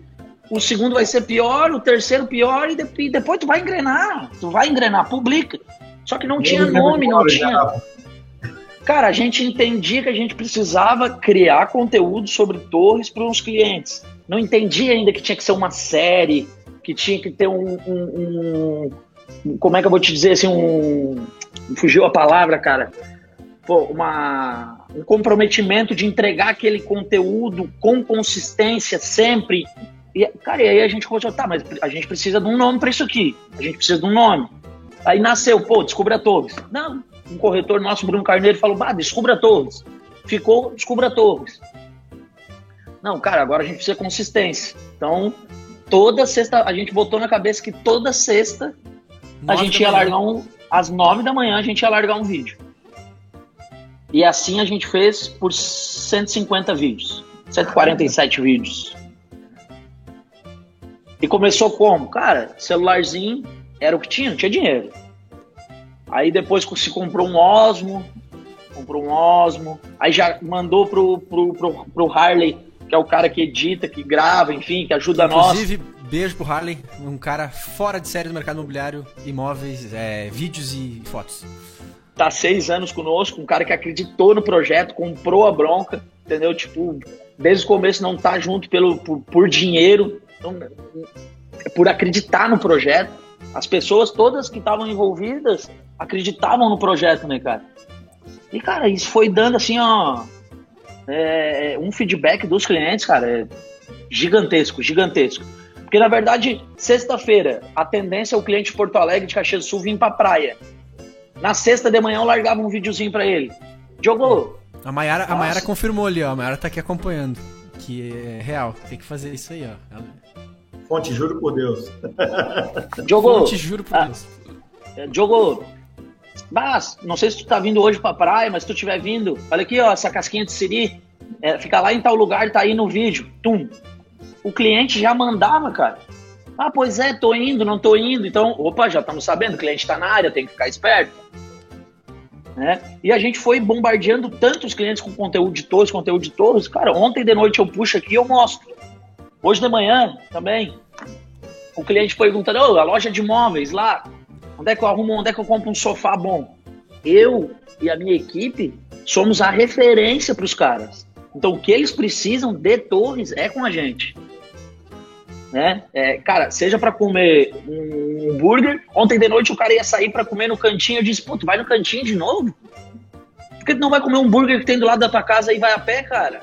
o segundo vai ser pior, o terceiro pior, e, de, e depois tu vai engrenar. Tu vai engrenar, publica. Só que não tinha nome, não tinha. Cara, a gente entendia que a gente precisava criar conteúdo sobre torres para os clientes. Não entendia ainda que tinha que ser uma série, que tinha que ter um, um, um como é que eu vou te dizer assim, um, fugiu a palavra, cara. Pô, uma, um comprometimento de entregar aquele conteúdo com consistência sempre. E, cara, e aí a gente começou, tá, mas a gente precisa de um nome para isso aqui. A gente precisa de um nome. Aí nasceu, pô, Descubra Torres. Não, um corretor nosso, Bruno Carneiro, falou, bah, Descubra Torres. Ficou Descubra Torres. Não, cara, agora a gente precisa de consistência. Então, toda sexta, a gente botou na cabeça que toda sexta a gente ia largar um. Às nove da manhã a gente ia largar um vídeo. E assim a gente fez por 150 vídeos. 147 vídeos. E começou como? Cara, celularzinho, era o que tinha, não tinha dinheiro. Aí depois se comprou um Osmo, comprou um Osmo, aí já mandou pro, pro, pro, pro Harley, que é o cara que edita, que grava, enfim, que ajuda Inclusive, nós. Inclusive, beijo pro Harley, um cara fora de série do mercado imobiliário, imóveis, é, vídeos e fotos. Tá seis anos conosco, um cara que acreditou no projeto, comprou a bronca, entendeu? Tipo, desde o começo não tá junto pelo, por, por dinheiro, por acreditar no projeto. As pessoas todas que estavam envolvidas acreditavam no projeto, né, cara? E, cara, isso foi dando, assim, ó, é, um feedback dos clientes, cara, é gigantesco, gigantesco. Porque, na verdade, sexta-feira, a tendência é o cliente de Porto Alegre, de Caxias do Sul, vir pra praia. Na sexta de manhã eu largava um videozinho pra ele. Diogo! A Mayara, a Mayara confirmou ali, ó. A Mayara tá aqui acompanhando. Que é real. Tem que fazer isso aí, ó. Ela... Fonte, juro por Deus. Diogo! Fonte, juro por ah, Deus. Diogo, mas, não sei se tu tá vindo hoje pra praia, mas se tu estiver vindo, olha aqui, ó, essa casquinha de siri, é, fica lá em tal lugar, tá aí no vídeo. Tum. O cliente já mandava, cara. Ah, pois é, tô indo, não tô indo. Então, opa, já estamos sabendo, o cliente tá na área, tem que ficar esperto. Né? E a gente foi bombardeando tantos clientes com conteúdo de torres, conteúdo de torres. Cara, ontem de noite eu puxo aqui e eu mostro. Hoje de manhã também. O cliente perguntando, oh, a loja de móveis lá, onde é que eu arrumo, onde é que eu compro um sofá bom? Eu e a minha equipe somos a referência para os caras. Então o que eles precisam de torres é com a gente. Né? É, cara, seja para comer um hambúrguer. Ontem de noite o cara ia sair para comer no cantinho. Eu disse, pô, tu vai no cantinho de novo? Por que tu não vai comer um hambúrguer que tem do lado da tua casa e vai a pé, cara?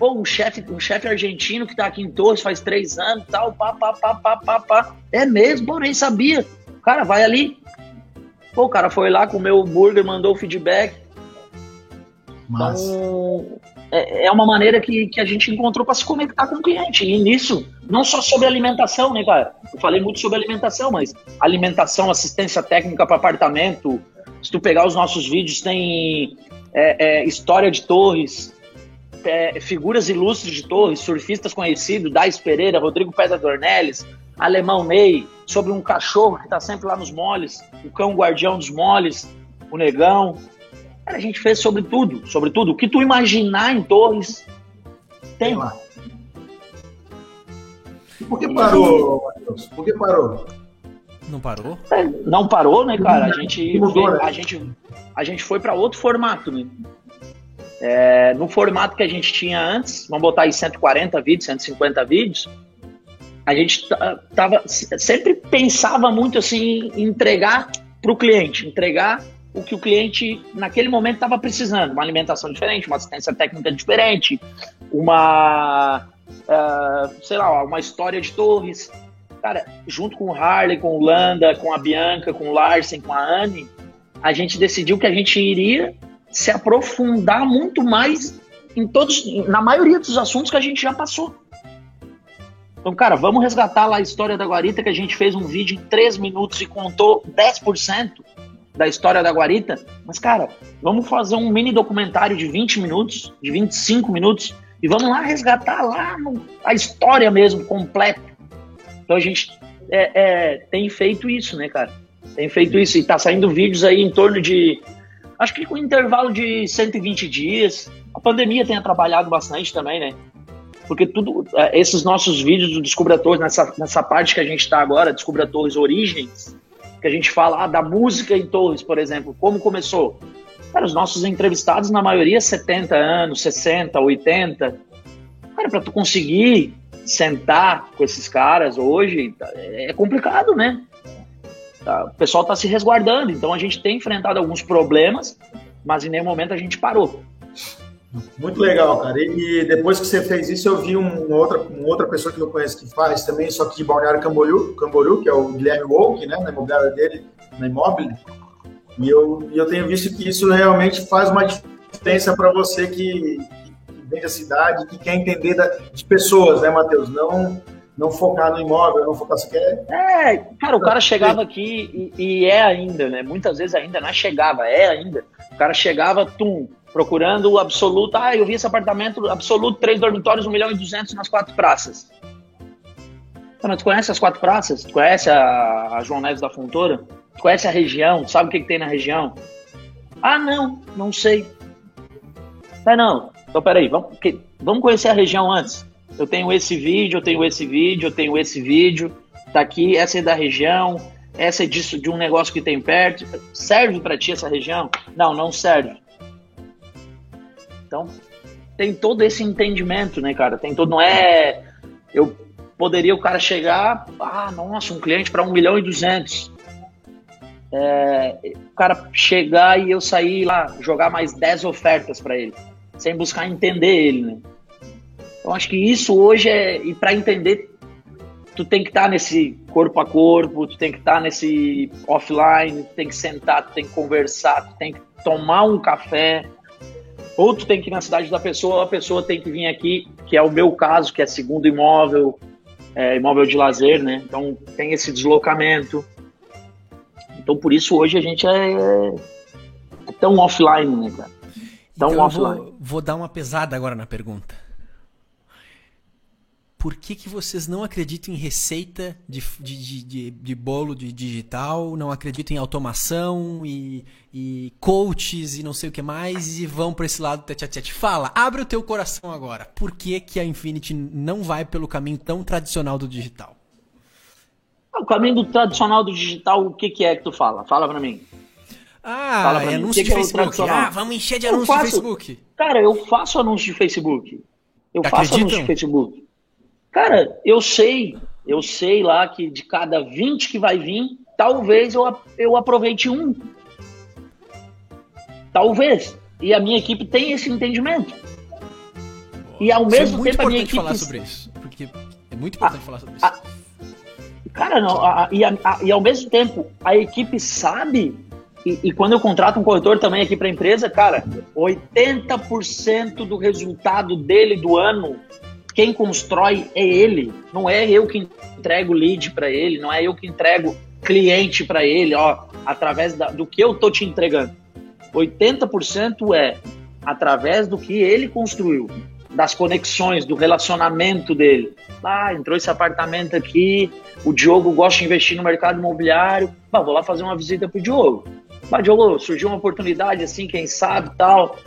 Pô, um chefe um chefe argentino que tá aqui em Torres faz três anos tal, pá, pá, pá, pá, pá, pá. É mesmo, pô, nem sabia. Cara, vai ali. Pô, o cara foi lá, comeu o hambúrguer, mandou o feedback. Mas... Então, é, é uma maneira que, que a gente encontrou para se conectar com o cliente. E nisso, não só sobre alimentação, né, cara? Eu falei muito sobre alimentação, mas alimentação, assistência técnica para apartamento. Se tu pegar os nossos vídeos, tem é, é, história de torres, é, figuras ilustres de torres, surfistas conhecidos, Dais Pereira, Rodrigo Pedra Dornelles, Alemão Ney, sobre um cachorro que está sempre lá nos moles, o cão guardião dos moles, o negão. A gente fez sobre tudo, sobre tudo. O que tu imaginar em Torres, tem lá. Por que parou, Matheus? Por que parou? Não parou? É, não parou, né, cara? A gente, Mudou, né? a gente, a gente foi para outro formato, né? É, no formato que a gente tinha antes, vamos botar aí 140 vídeos, 150 vídeos, a gente tava, sempre pensava muito assim em entregar para o cliente, entregar o que o cliente naquele momento estava precisando, uma alimentação diferente, uma assistência técnica diferente, uma uh, sei lá, uma história de torres. Cara, junto com o Harley, com o Landa, com a Bianca, com o Larsen, com a Anne, a gente decidiu que a gente iria se aprofundar muito mais em todos, na maioria dos assuntos que a gente já passou. Então, cara, vamos resgatar lá a história da Guarita, que a gente fez um vídeo em 3 minutos e contou 10% da história da Guarita. Mas, cara, vamos fazer um mini documentário de 20 minutos, de 25 minutos, e vamos lá resgatar lá no, a história mesmo, completa. Então a gente é, é, tem feito isso, né, cara? Tem feito isso. E tá saindo vídeos aí em torno de. Acho que com intervalo de 120 dias. A pandemia tem atrapalhado bastante também, né? Porque tudo, é, esses nossos vídeos do Descubra Torres, nessa, nessa parte que a gente está agora, Descubra Torres Origens, que a gente fala ah, da música em Torres, por exemplo, como começou. Cara, os nossos entrevistados, na maioria, 70 anos, 60, 80. Cara, para tu conseguir sentar com esses caras hoje é complicado, né? Tá, o pessoal está se resguardando, então a gente tem enfrentado alguns problemas, mas em nenhum momento a gente parou. Muito legal, cara. E depois que você fez isso, eu vi uma outra, uma outra pessoa que eu conheço que faz também, só que de Balneário Camboriú, Camboriú que é o Guilherme Wolk, né, na imobiliária dele, na Imóvel. E eu, eu tenho visto que isso realmente faz uma diferença para você que, que vem da cidade, que quer entender da, de pessoas, né, Matheus? Não não focar no imóvel, não focar se quer. É, cara, o cara chegava aqui e, e, é ainda, né? Muitas vezes ainda não é chegava, é ainda. O cara chegava, tum, procurando o absoluto. Ah, eu vi esse apartamento absoluto, três dormitórios, 1 milhão e 200 nas quatro praças. Então, tu conhece as quatro praças? Tu conhece a, a João Neves da Fontoura? Tu conhece a região? Sabe o que, que tem na região? Ah, não, não sei. Ah, não. Então, peraí, vamos, que, vamos conhecer a região antes. Eu tenho esse vídeo, eu tenho esse vídeo, eu tenho esse vídeo. Tá aqui, essa é da região, essa é disso, de um negócio que tem perto. Serve para ti essa região? Não, não serve. Então, tem todo esse entendimento, né, cara? Tem todo, não é. Eu poderia o cara chegar, ah, nossa, um cliente para 1 milhão e 200. É, o cara chegar e eu sair lá, jogar mais 10 ofertas para ele, sem buscar entender ele, né? Então acho que isso hoje é. E para entender, tu tem que estar tá nesse corpo a corpo, tu tem que estar tá nesse offline, tu tem que sentar, tu tem que conversar, tu tem que tomar um café, ou tu tem que ir na cidade da pessoa, a pessoa tem que vir aqui, que é o meu caso, que é segundo imóvel, é, imóvel de lazer, né? Então tem esse deslocamento. Então por isso hoje a gente é, é tão offline, né, cara? Tão então, offline. Vou, vou dar uma pesada agora na pergunta por que, que vocês não acreditam em receita de, de, de, de bolo de digital, não acreditam em automação e, e coaches e não sei o que mais e vão para esse lado tete a tete? Fala, abre o teu coração agora. Por que, que a Infinity não vai pelo caminho tão tradicional do digital? O caminho do tradicional do digital, o que, que é que tu fala? Fala para mim. Ah, é anúncio de é Facebook. Ah, vamos encher de anúncio faço, de Facebook. Cara, eu faço anúncio de Facebook. Eu faço anúncio de Facebook. Cara, eu sei, eu sei lá que de cada 20 que vai vir, talvez eu, eu aproveite um. Talvez. E a minha equipe tem esse entendimento. E ao isso é mesmo é tempo a minha equipe. falar sobre isso. Porque é muito importante a, falar sobre isso. A, cara, não, a, e, e, ao mesmo tempo, a equipe sabe. E, e quando eu contrato um corretor também aqui para a empresa, cara, 80% do resultado dele do ano quem constrói é ele, não é eu que entrego lead para ele, não é eu que entrego cliente para ele, ó, através da, do que eu tô te entregando. 80% é através do que ele construiu, das conexões, do relacionamento dele. Ah, entrou esse apartamento aqui, o Diogo gosta de investir no mercado imobiliário, bah, vou lá fazer uma visita pro Diogo. Bah, Diogo, surgiu uma oportunidade assim, quem sabe, tal.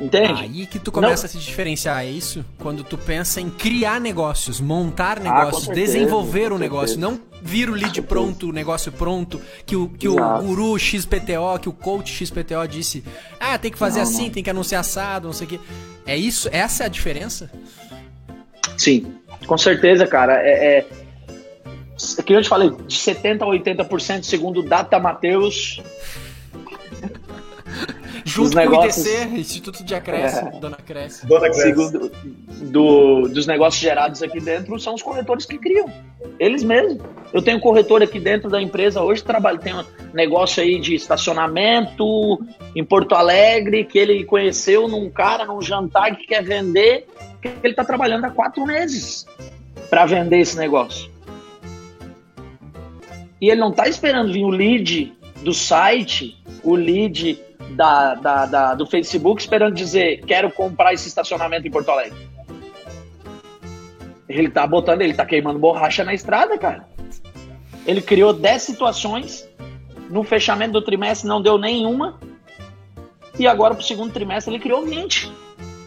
Entende? Aí que tu começa não. a se diferenciar, é isso? Quando tu pensa em criar negócios, montar ah, negócios, ah, certeza, desenvolver um negócio, não vir o lead pronto, o negócio pronto, que o, que o guru XPTO, que o coach XPTO disse, ah, tem que fazer não, assim, não. tem que anunciar assado, não sei o quê. É isso? Essa é a diferença? Sim, com certeza, cara. É, é, é que eu te falei, de 70% a 80% segundo o Data Mateus, Junto com negócios... o IDC, Instituto de Acréscimo, é. Dona Cresce. Dona Cresce. Segundo, do, dos negócios gerados aqui dentro, são os corretores que criam. Eles mesmos. Eu tenho corretor aqui dentro da empresa hoje, trabalho, tem um negócio aí de estacionamento em Porto Alegre, que ele conheceu num cara, num jantar que quer vender, que ele está trabalhando há quatro meses para vender esse negócio. E ele não está esperando vir o lead do site, o lead da, da, da, do Facebook esperando dizer quero comprar esse estacionamento em Porto Alegre. Ele tá botando, ele tá queimando borracha na estrada, cara. Ele criou 10 situações, no fechamento do trimestre não deu nenhuma, e agora pro segundo trimestre ele criou 20.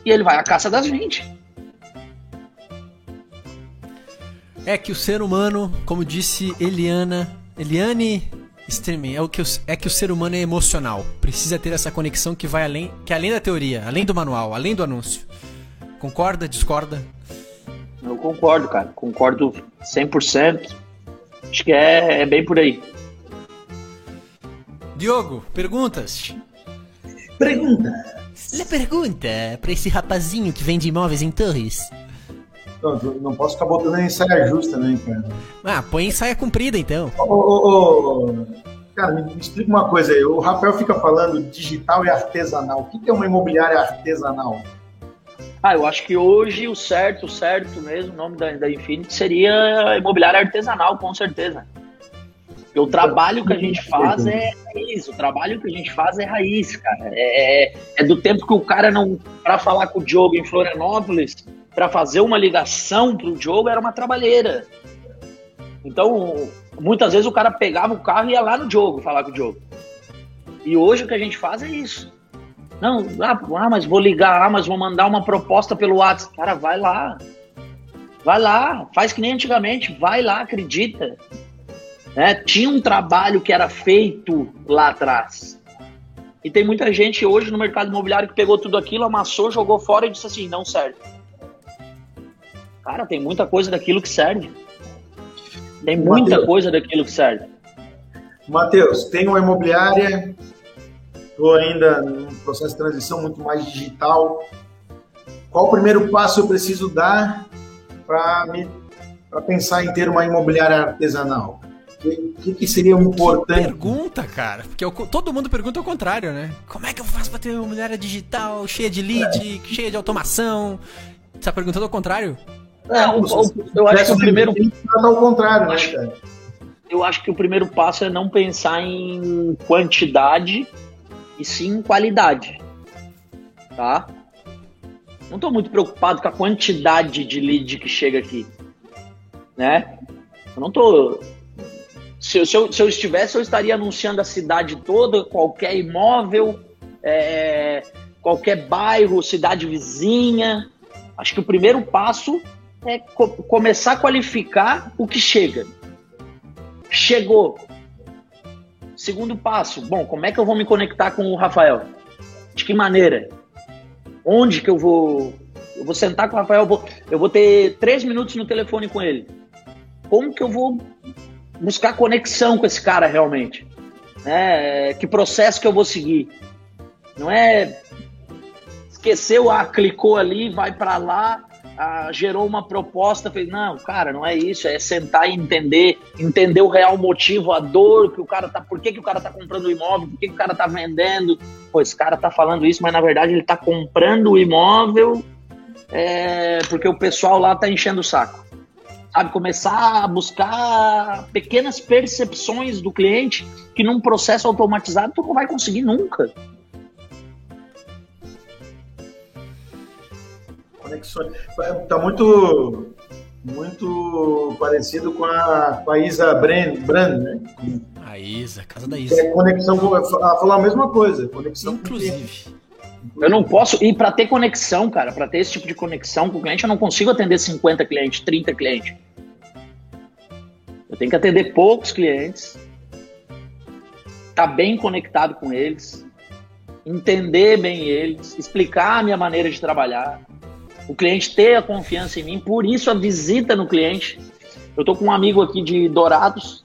E ele vai à caça das 20. É que o ser humano, como disse Eliana, Eliane Streaming, é, o que o, é que o ser humano é emocional. Precisa ter essa conexão que vai além, que é além da teoria, além do manual, além do anúncio. Concorda, discorda? Eu concordo, cara. Concordo 100%. Acho que é, é bem por aí. Diogo, perguntas? Pergunta. Le pergunta pra esse rapazinho que vende imóveis em Torres. Não, não posso ficar botando em saia justa, né, cara? Ah, põe em saia comprida então. Ô, ô, ô, cara, me, me explica uma coisa aí. O Rafael fica falando digital e artesanal. O que que é uma imobiliária artesanal? Ah, eu acho que hoje o certo, o certo mesmo, o nome da, da Infinity seria imobiliária artesanal, com certeza. Porque o trabalho que a gente faz é raiz, o trabalho que a gente faz é raiz, cara. É, é, é do tempo que o cara não. Para falar com o Diogo em Florianópolis, para fazer uma ligação pro Diogo era uma trabalheira. Então, muitas vezes o cara pegava o carro e ia lá no Diogo falar com o Diogo. E hoje o que a gente faz é isso. Não, ah, ah, mas vou ligar, ah, mas vou mandar uma proposta pelo WhatsApp. Cara, vai lá. Vai lá, faz que nem antigamente, vai lá, acredita. Né? Tinha um trabalho que era feito lá atrás. E tem muita gente hoje no mercado imobiliário que pegou tudo aquilo, amassou, jogou fora e disse assim: não serve. Cara, tem muita coisa daquilo que serve. Tem muita Mateus. coisa daquilo que serve. Matheus, tem uma imobiliária, estou ainda num processo de transição muito mais digital. Qual o primeiro passo eu preciso dar para pensar em ter uma imobiliária artesanal? O que, que, que seria importante? Pergunta, cara. Porque eu- todo mundo pergunta ao contrário, né? Como é que eu faço pra ter uma imobiliária digital, cheia de lead, cheia de automação? Você tá perguntando ao contrário? Não, o- o- eu acho que o primeiro ao contrário, né, cara? eu acho que o primeiro passo é não pensar em quantidade e sim em qualidade. Tá? Não estou muito preocupado com a quantidade de lead que chega aqui. Né? Eu não tô. Se, eu- se eu, se eu estivesse, eu estaria anunciando a cidade toda, qualquer imóvel, é, qualquer bairro, cidade vizinha. Acho que o primeiro passo é co- começar a qualificar o que chega. Chegou. Segundo passo, bom, como é que eu vou me conectar com o Rafael? De que maneira? Onde que eu vou? Eu vou sentar com o Rafael, eu vou, eu vou ter três minutos no telefone com ele. Como que eu vou buscar conexão com esse cara realmente? Né? Que processo que eu vou seguir? Não é esqueceu, ah, clicou ali, vai para lá, ah, gerou uma proposta, fez, não, cara, não é isso, é sentar e entender, entender o real motivo, a dor que o cara tá, por que, que o cara tá comprando o imóvel, por que, que o cara tá vendendo, pô, esse cara tá falando isso, mas na verdade ele tá comprando o imóvel é, porque o pessoal lá tá enchendo o saco. Sabe, começar a buscar pequenas percepções do cliente que num processo automatizado tu não vai conseguir nunca. Conexões. Tá muito, muito parecido com a, com a Isa Brand, Brand né? A Isa, casa da Isa. é conexão, ela falou a mesma coisa. Conexão. Inclusive. Eu não posso. E para ter conexão, cara, para ter esse tipo de conexão com o cliente, eu não consigo atender 50 clientes, 30 clientes. Eu tenho que atender poucos clientes, estar bem conectado com eles, entender bem eles, explicar a minha maneira de trabalhar, o cliente ter a confiança em mim. Por isso a visita no cliente. Eu tô com um amigo aqui de Dourados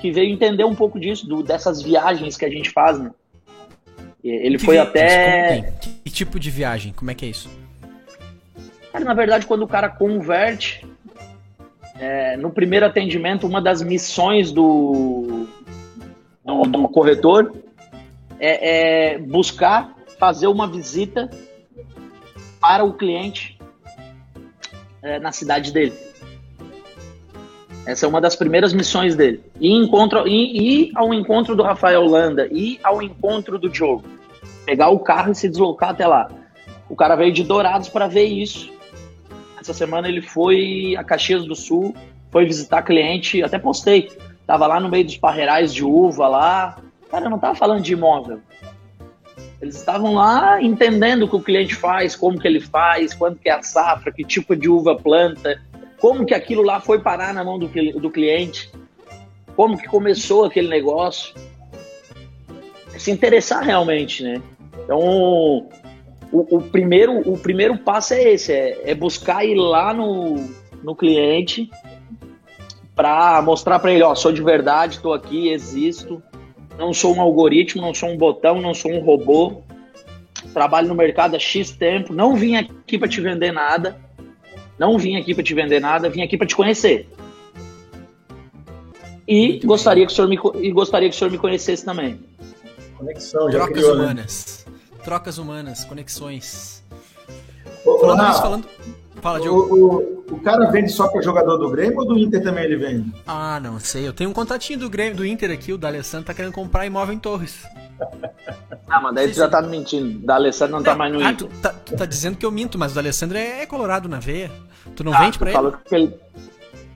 que veio entender um pouco disso, do- dessas viagens que a gente faz, né? Ele Que foi viagens? até. Contem. Que tipo de viagem? Como é que é isso? Cara, na verdade, quando o cara converte, é, no primeiro atendimento, uma das missões do, do, do corretor é, é buscar fazer uma visita para o cliente é, na cidade dele. Essa é uma das primeiras missões dele. E, encontro, e, e ao encontro do Rafael Landa e ao encontro do Diogo. Pegar o carro e se deslocar até lá. O cara veio de Dourados para ver isso. Essa semana ele foi a Caxias do Sul, foi visitar cliente, até postei. Tava lá no meio dos parreirais de uva lá. Cara, eu não tava falando de imóvel. Eles estavam lá entendendo o que o cliente faz, como que ele faz, quando que é a safra, que tipo de uva planta, como que aquilo lá foi parar na mão do, do cliente, como que começou aquele negócio. Se interessar realmente, né? Então, o, o, primeiro, o primeiro passo é esse, é, é buscar ir lá no, no cliente para mostrar para ele, ó, sou de verdade, estou aqui, existo, não sou um algoritmo, não sou um botão, não sou um robô, trabalho no mercado há X tempo, não vim aqui para te vender nada, não vim aqui para te vender nada, vim aqui para te conhecer. E gostaria, que o senhor me, e gostaria que o senhor me conhecesse também. Conexão, já Trocas criou, né? humanas. Né? Trocas humanas, conexões. Ô, falando Rafa, falando... Fala, Diogo. O, o, o, cara vende só para jogador do Grêmio ou do Inter também ele vende? Ah, não sei. Eu tenho um contatinho do Grêmio, do Inter aqui, o da Alessandro tá querendo comprar imóvel em Torres. Ah, mas daí tu já tá mentindo. Da Alessandro não, tá não tá mais no ah, Inter. Tu tá, tu tá, dizendo que eu minto, mas o da Alessandro é, é colorado na veia. Tu não ah, vende pra ele? ele?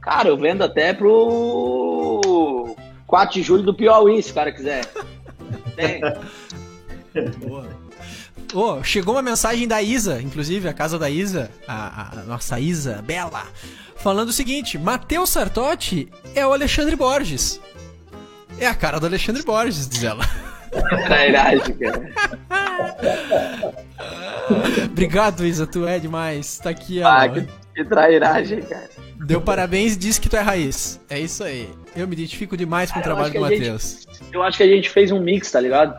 Cara, eu vendo até pro 4 de julho do Piauí, se o cara quiser. Tem. Boa. Oh, chegou uma mensagem da Isa, inclusive a casa da Isa, a, a nossa Isa Bela, falando o seguinte: Matheus Sartotti é o Alexandre Borges. É a cara do Alexandre Borges, diz ela. Trairagem, cara. Obrigado, Isa, tu é demais. Tá aqui, ó. Ah, que, que trairagem, cara. Deu parabéns e disse que tu é raiz. É isso aí. Eu me identifico demais com o trabalho do Matheus. Eu acho que a gente fez um mix, tá ligado?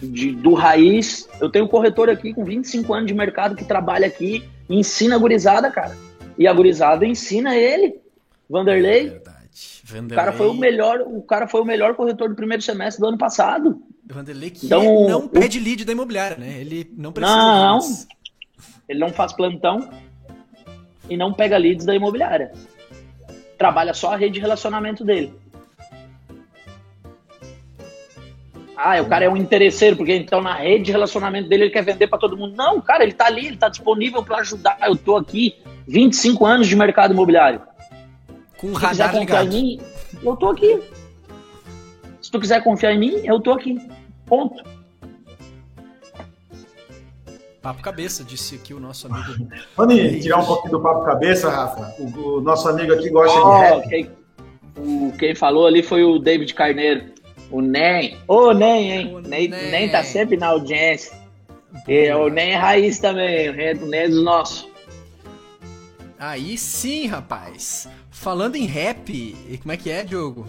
De, do raiz. Eu tenho um corretor aqui com 25 anos de mercado que trabalha aqui e ensina a gurizada, cara. E a gurizada ensina ele. Vanderlei. É Vanderlei. O cara foi o melhor, o cara foi o melhor corretor do primeiro semestre do ano passado. Vanderlei que então, não pede lead da imobiliária, né? Ele não precisa. Não, ele não faz plantão e não pega leads da imobiliária. Trabalha só a rede de relacionamento dele. Ah, o cara é um interesseiro, porque então na rede de relacionamento dele ele quer vender para todo mundo. Não, cara, ele tá ali, ele tá disponível para ajudar. Eu tô aqui 25 anos de mercado imobiliário. Com o radar ligado. Em mim, eu tô aqui. Se tu quiser confiar em mim, eu tô aqui. Ponto. Papo cabeça, disse aqui o nosso amigo. Vamos tirar um pouquinho do papo cabeça, Rafa. O, o nosso amigo aqui gosta oh, de rap. Quem, o, quem falou ali foi o David Carneiro. O NEM. Ô, oh, NEM, hein? O NEM, NEM. NEM tá sempre na audiência. E, o NEM é raiz também. O NEM é dos nossos. Aí sim, rapaz. Falando em rap, como é que é, Diogo?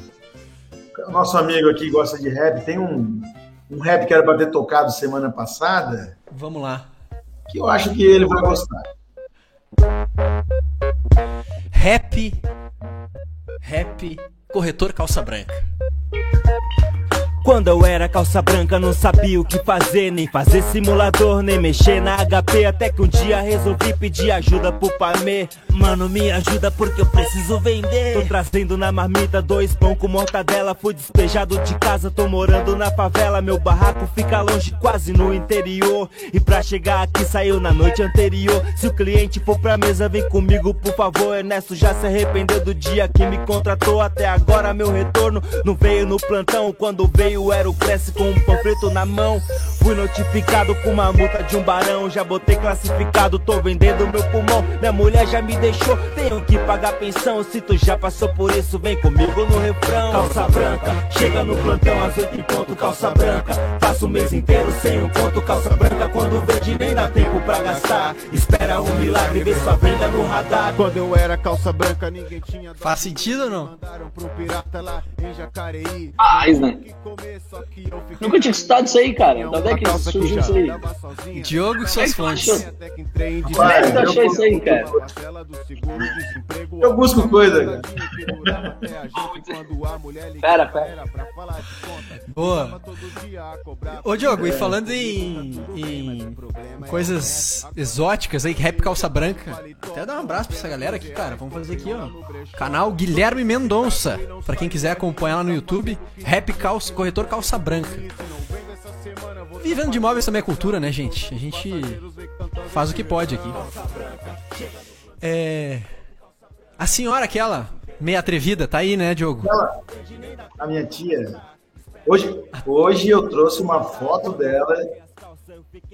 O nosso amigo aqui gosta de rap. Tem um, um rap que era para ter tocado semana passada. Vamos lá. Que eu acho que ele vai gostar. Rap. Rap. Corretor calça branca. Thank you. Quando eu era calça branca, não sabia o que fazer, nem fazer simulador, nem mexer na HP. Até que um dia resolvi pedir ajuda pro Pamê. Mano, me ajuda porque eu preciso vender. Tô trazendo na marmita dois pão com mortadela. Fui despejado de casa, tô morando na favela. Meu barraco fica longe, quase no interior. E pra chegar aqui saiu na noite anterior. Se o cliente for pra mesa, vem comigo, por favor. Ernesto já se arrependeu do dia que me contratou. Até agora meu retorno não veio no plantão. Quando veio o era o Cresce com um panfleto na mão. Fui notificado com uma multa de um barão. Já botei classificado, tô vendendo meu pulmão. Minha mulher já me deixou, tenho que pagar pensão. Se tu já passou por isso, vem comigo no refrão. Calça branca, chega no plantão às oito em ponto, calça branca. Passo o mês inteiro sem um ponto, calça branca. Quando vende, nem dá tempo pra gastar. Espera um milagre, vê sua venda no radar. Quando eu era calça branca, ninguém tinha. Faz sentido ou não? Faz, né? Nunca tinha escutado isso aí, cara. Da onde é que surgiu isso aí? Diogo e suas fontes. Como é que tu achou isso aí, cara? Eu busco coisa, Pera, pera. Boa. Ô, Diogo, e falando em, em coisas exóticas aí, rap calça branca, até dar um abraço pra essa galera aqui, cara. Vamos fazer aqui, ó. Canal Guilherme Mendonça. Pra quem quiser acompanhar lá no YouTube, rap calça, corretor calça branca. Vivendo de imóveis também é cultura, né, gente? A gente faz o que pode aqui. É. A senhora aquela, meia atrevida, tá aí, né, Diogo? Ela, a minha tia. Hoje, hoje eu trouxe uma foto dela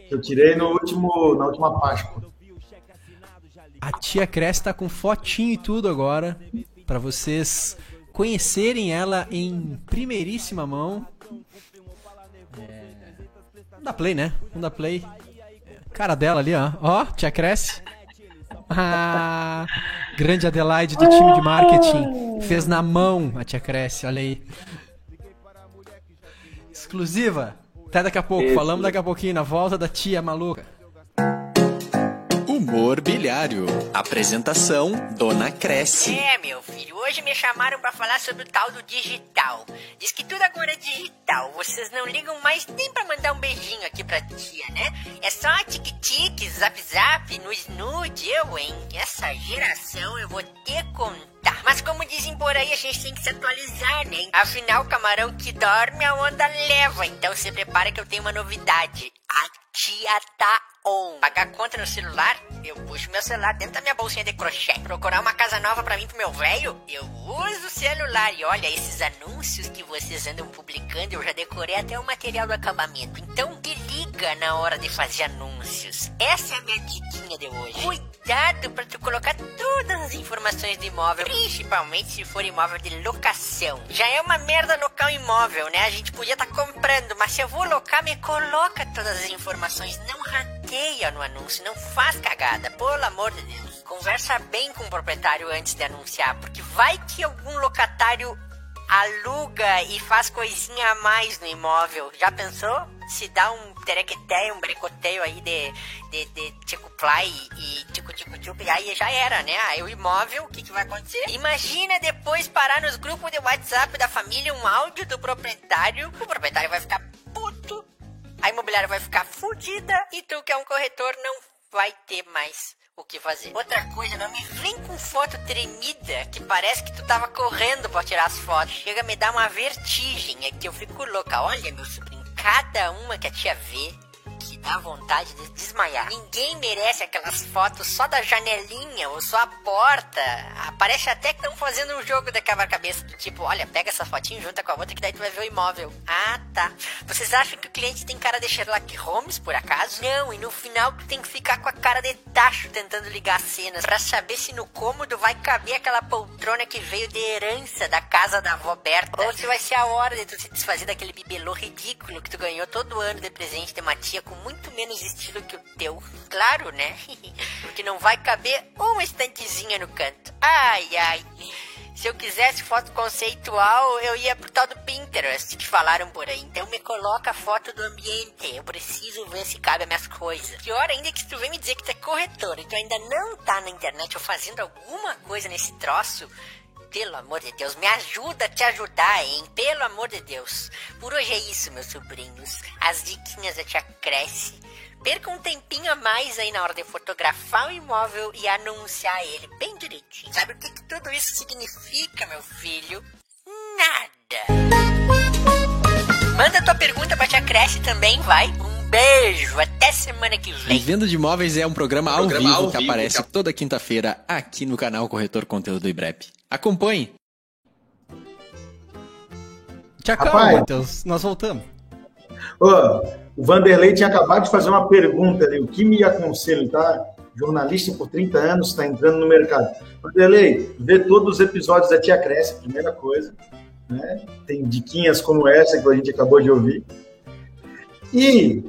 que eu tirei no último, na última Páscoa. A tia Cresce tá com fotinho e tudo agora para vocês conhecerem ela em primeiríssima mão. É... Vamos dar play, né? Vamos dar play. Cara dela ali, ó. Ó, tia Cresce. Ah, grande Adelaide do time de marketing. Fez na mão a tia Cresce, olha aí. Exclusiva. Até daqui a pouco. Falamos daqui a pouquinho na volta da tia maluca. Humor bilhário. Apresentação: Dona Cresce. É, meu filho, hoje me chamaram pra falar sobre o tal do digital. Diz que tudo agora é digital. Vocês não ligam mais nem pra mandar um beijinho aqui pra tia, né? É só tic-tic, zap-zap, no snood. Eu, hein? Essa geração eu vou te contar. Mas como dizem por aí, a gente tem que se atualizar, né? Afinal, camarão que dorme, a onda leva. Então se prepara que eu tenho uma novidade. A tia tá on. Pagar conta no celular? Eu puxo meu celular dentro da minha bolsinha de crochê. Procurar uma casa nova pra mim pro meu velho? Eu uso o celular. E olha, esses anúncios que vocês andam publicando, eu já decorei até o material do acabamento. Então te liga na hora de fazer anúncios. Essa é a minha diquinha de hoje. Cuidado pra tu colocar todas as informações do imóvel, principalmente se for imóvel de locação. Já é uma merda locar um imóvel, né? A gente podia estar comprando, mas se eu vou locar, me coloca todas as informações. Não rateia no anúncio, não faz cagada, pelo amor de Deus. Conversa bem com o proprietário antes de anunciar, porque vai que algum locatário aluga e faz coisinha a mais no imóvel. Já pensou? Se dá um terequeteio, um brecoteio aí de, de, de tico-play e tico-tico-tico, e aí já era, né? Aí o imóvel, o que, que vai acontecer? Imagina depois parar nos grupos de WhatsApp da família um áudio do proprietário. O proprietário vai ficar puto, a imobiliária vai ficar fudida e tu que é um corretor não vai ter mais o que fazer. Outra coisa, não me vem com foto tremida que parece que tu tava correndo pra tirar as fotos. Chega a me dar uma vertigem, é que eu fico louca. Olha, meu sobrinho, cada uma que a tia vê dá vontade de desmaiar. Ninguém merece aquelas fotos só da janelinha ou só a porta. Parece até que estão fazendo um jogo da quebra-cabeça do tipo, olha, pega essa fotinho junta com a outra que daí tu vai ver o imóvel. Ah, tá. Vocês acham que o cliente tem cara de Sherlock Holmes, por acaso? Não, e no final tu tem que ficar com a cara de tacho tentando ligar as cenas pra saber se no cômodo vai caber aquela poltrona que veio de herança da casa da avó Berta. Ou se vai ser a hora de tu se desfazer daquele bibelô ridículo que tu ganhou todo ano de presente de uma tia com muito menos estilo que o teu. Claro, né? Porque não vai caber uma estantezinha no canto. Ai, ai. Se eu quisesse foto conceitual, eu ia pro tal do Pinterest que falaram por aí. Então me coloca a foto do ambiente. Eu preciso ver se cabe as minhas coisas. Pior ainda é que tu vem me dizer que tu é corretor e tu ainda não tá na internet ou fazendo alguma coisa nesse troço, pelo amor de Deus, me ajuda a te ajudar, hein? Pelo amor de Deus. Por hoje é isso, meus sobrinhos. As diquinhas da tia Cresce. Perca um tempinho a mais aí na hora de fotografar o imóvel e anunciar ele bem direitinho. Sabe o que, que tudo isso significa, meu filho? Nada. Manda tua pergunta pra tia Cresce também, vai. Um beijo, até semana que vem. Vivendo de Imóveis é um programa, ao, programa vivo ao que vivo aparece que- toda quinta-feira aqui no canal Corretor Conteúdo do IBREP. Acompanhe! Tchau. Matheus. Nós voltamos. Ô, o Vanderlei tinha acabado de fazer uma pergunta ali. O que me aconselho, tá? Jornalista por 30 anos, está entrando no mercado. Vanderlei, vê todos os episódios da Tia Cresce, primeira coisa. Né? Tem diquinhas como essa que a gente acabou de ouvir. E,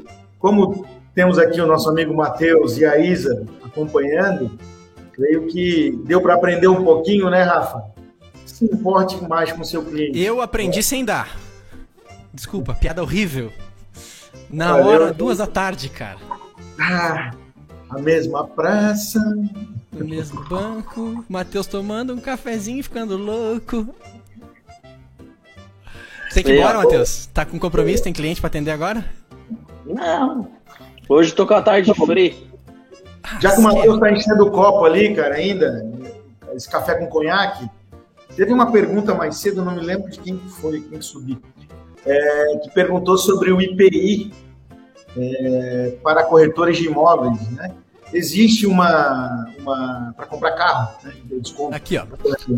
como temos aqui o nosso amigo Matheus e a Isa acompanhando, creio que deu para aprender um pouquinho, né, Rafa? Se importe mais com o seu cliente. Eu aprendi sem dar. Desculpa, piada horrível. Na Valeu. hora, duas da tarde, cara. Ah, a mesma praça. No mesmo banco, Matheus tomando um cafezinho e ficando louco. Tem que ir embora, Matheus? Tá com compromisso? Tem cliente pra atender agora? Não. Hoje tô com a tarde free. Já que o Matheus está enchendo o copo ali, cara, ainda, esse café com conhaque, teve uma pergunta mais cedo, não me lembro de quem que foi, quem que subiu, é, que perguntou sobre o IPI é, para corretores de imóveis, né? Existe uma, uma para comprar carro, né? desconto. Aqui, ó.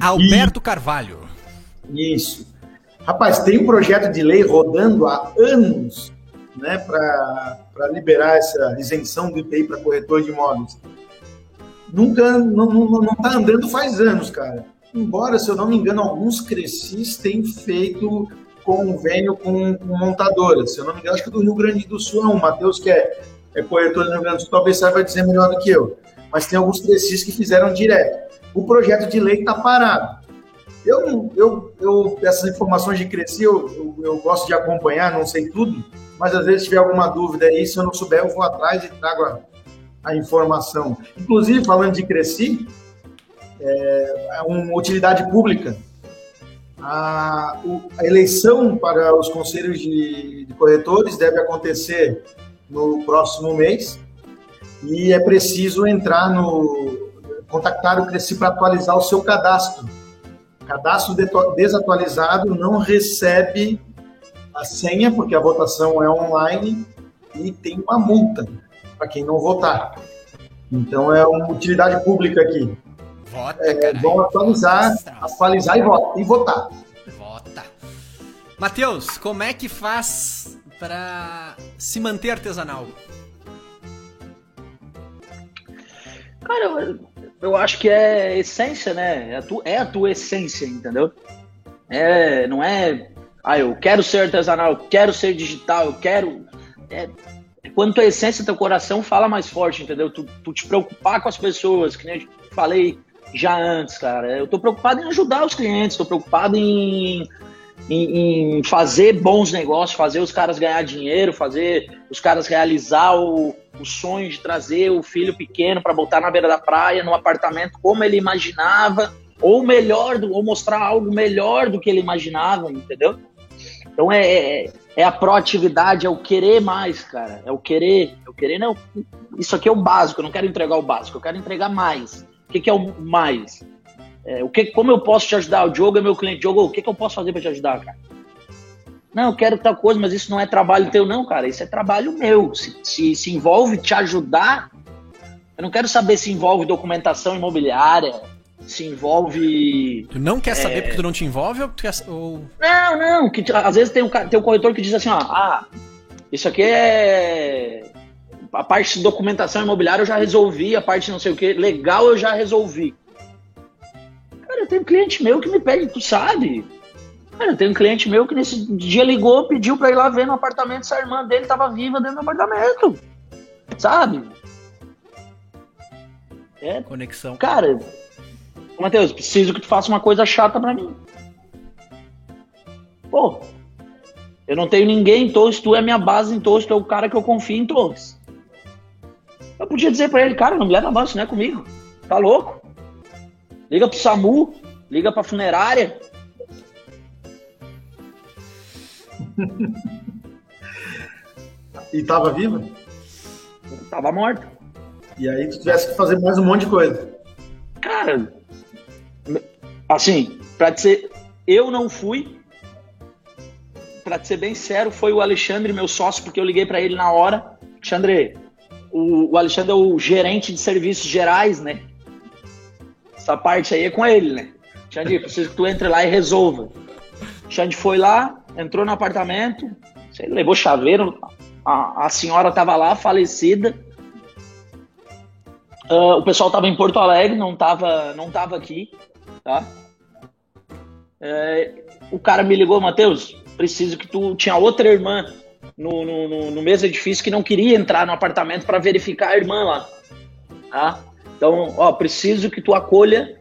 Alberto Carvalho. Isso. Rapaz, tem um projeto de lei rodando há anos né, para liberar essa isenção do IPI para corretor de imóveis. nunca não, não, não tá andando faz anos, cara. Embora, se eu não me engano, alguns Crescis têm feito convênio com, com montadoras. Se eu não me engano, acho que do Rio Grande do Sul é um. Matheus, que é, é corretor do Rio Grande do Sul, talvez saiba dizer melhor do que eu. Mas tem alguns Crescis que fizeram direto. O projeto de lei está parado. Eu, eu, eu, essas informações de Cresci, eu, eu, eu gosto de acompanhar, não sei tudo, mas às vezes tiver alguma dúvida aí, se eu não souber, eu vou atrás e trago a, a informação. Inclusive, falando de Cresci, é, é uma utilidade pública. A, a, eleição para os conselhos de, de corretores deve acontecer no próximo mês e é preciso entrar no contactar o Cresci para atualizar o seu cadastro. Cadastro desatualizado não recebe a senha, porque a votação é online e tem uma multa para quem não votar. Então é uma utilidade pública aqui. Vota, é bom atualizar, atualizar e, vota, e votar. Vota. Matheus, como é que faz para se manter artesanal? Cara, eu, eu acho que é essência, né? É a, tu, é a tua essência, entendeu? É, não é ah, eu quero ser artesanal, eu quero ser digital, eu quero. É, quando tua essência, teu coração fala mais forte, entendeu? Tu, tu te preocupar com as pessoas, que nem eu falei já antes, cara. Eu tô preocupado em ajudar os clientes, tô preocupado em, em, em, fazer bons negócios, fazer os caras ganhar dinheiro, fazer os caras realizar o, o sonho de trazer o filho pequeno para botar na beira da praia, no apartamento como ele imaginava, ou melhor, ou mostrar algo melhor do que ele imaginava, entendeu? Então é, é, é, a proatividade, é o querer mais, cara. É o querer. É o querer não. Isso aqui é o básico, eu não quero entregar o básico, eu quero entregar mais. O que, que é o mais? É, o que, como eu posso te ajudar? O Diogo é meu cliente. Diogo, o que, que eu posso fazer para te ajudar, cara? Não, eu quero tal coisa, mas isso não é trabalho teu, não, cara. Isso é trabalho meu. Se, se, se envolve te ajudar, eu não quero saber se envolve documentação imobiliária, se envolve. Tu não quer saber é... porque tu não te envolve ou tu quer. Ou... Não, não. Que, às vezes tem um, tem um corretor que diz assim, ó, ah, isso aqui é. A parte de documentação imobiliária eu já resolvi, a parte não sei o que, legal eu já resolvi. Cara, eu tenho um cliente meu que me pede, tu sabe? Cara, eu tenho um cliente meu que nesse dia ligou, pediu pra ir lá ver no apartamento se a irmã dele tava viva dentro do apartamento. Sabe? É. Conexão. Cara, Matheus, preciso que tu faça uma coisa chata para mim. Pô, eu não tenho ninguém em Torres, tu é minha base em Torres, tu é o cara que eu confio em Torres. Eu podia dizer para ele, cara, não me leva mais, não é comigo. Tá louco? Liga pro SAMU, liga pra funerária. e tava viva? Tava morta. E aí tu tivesse que fazer mais um monte de coisa. Cara, Assim, para dizer, eu não fui. Para ser bem sério, foi o Alexandre, meu sócio, porque eu liguei para ele na hora. Alexandre, o, o Alexandre é o gerente de serviços gerais, né? Essa parte aí é com ele, né? Xande, preciso que tu entre lá e resolva. Xande foi lá, entrou no apartamento, sei, levou chaveiro, a, a senhora estava lá, falecida. Uh, o pessoal estava em Porto Alegre, não estava não tava aqui tá? É, o cara me ligou, Matheus, preciso que tu tinha outra irmã no, no, no, no mesmo edifício que não queria entrar no apartamento para verificar a irmã lá, tá? Então, ó, preciso que tu acolha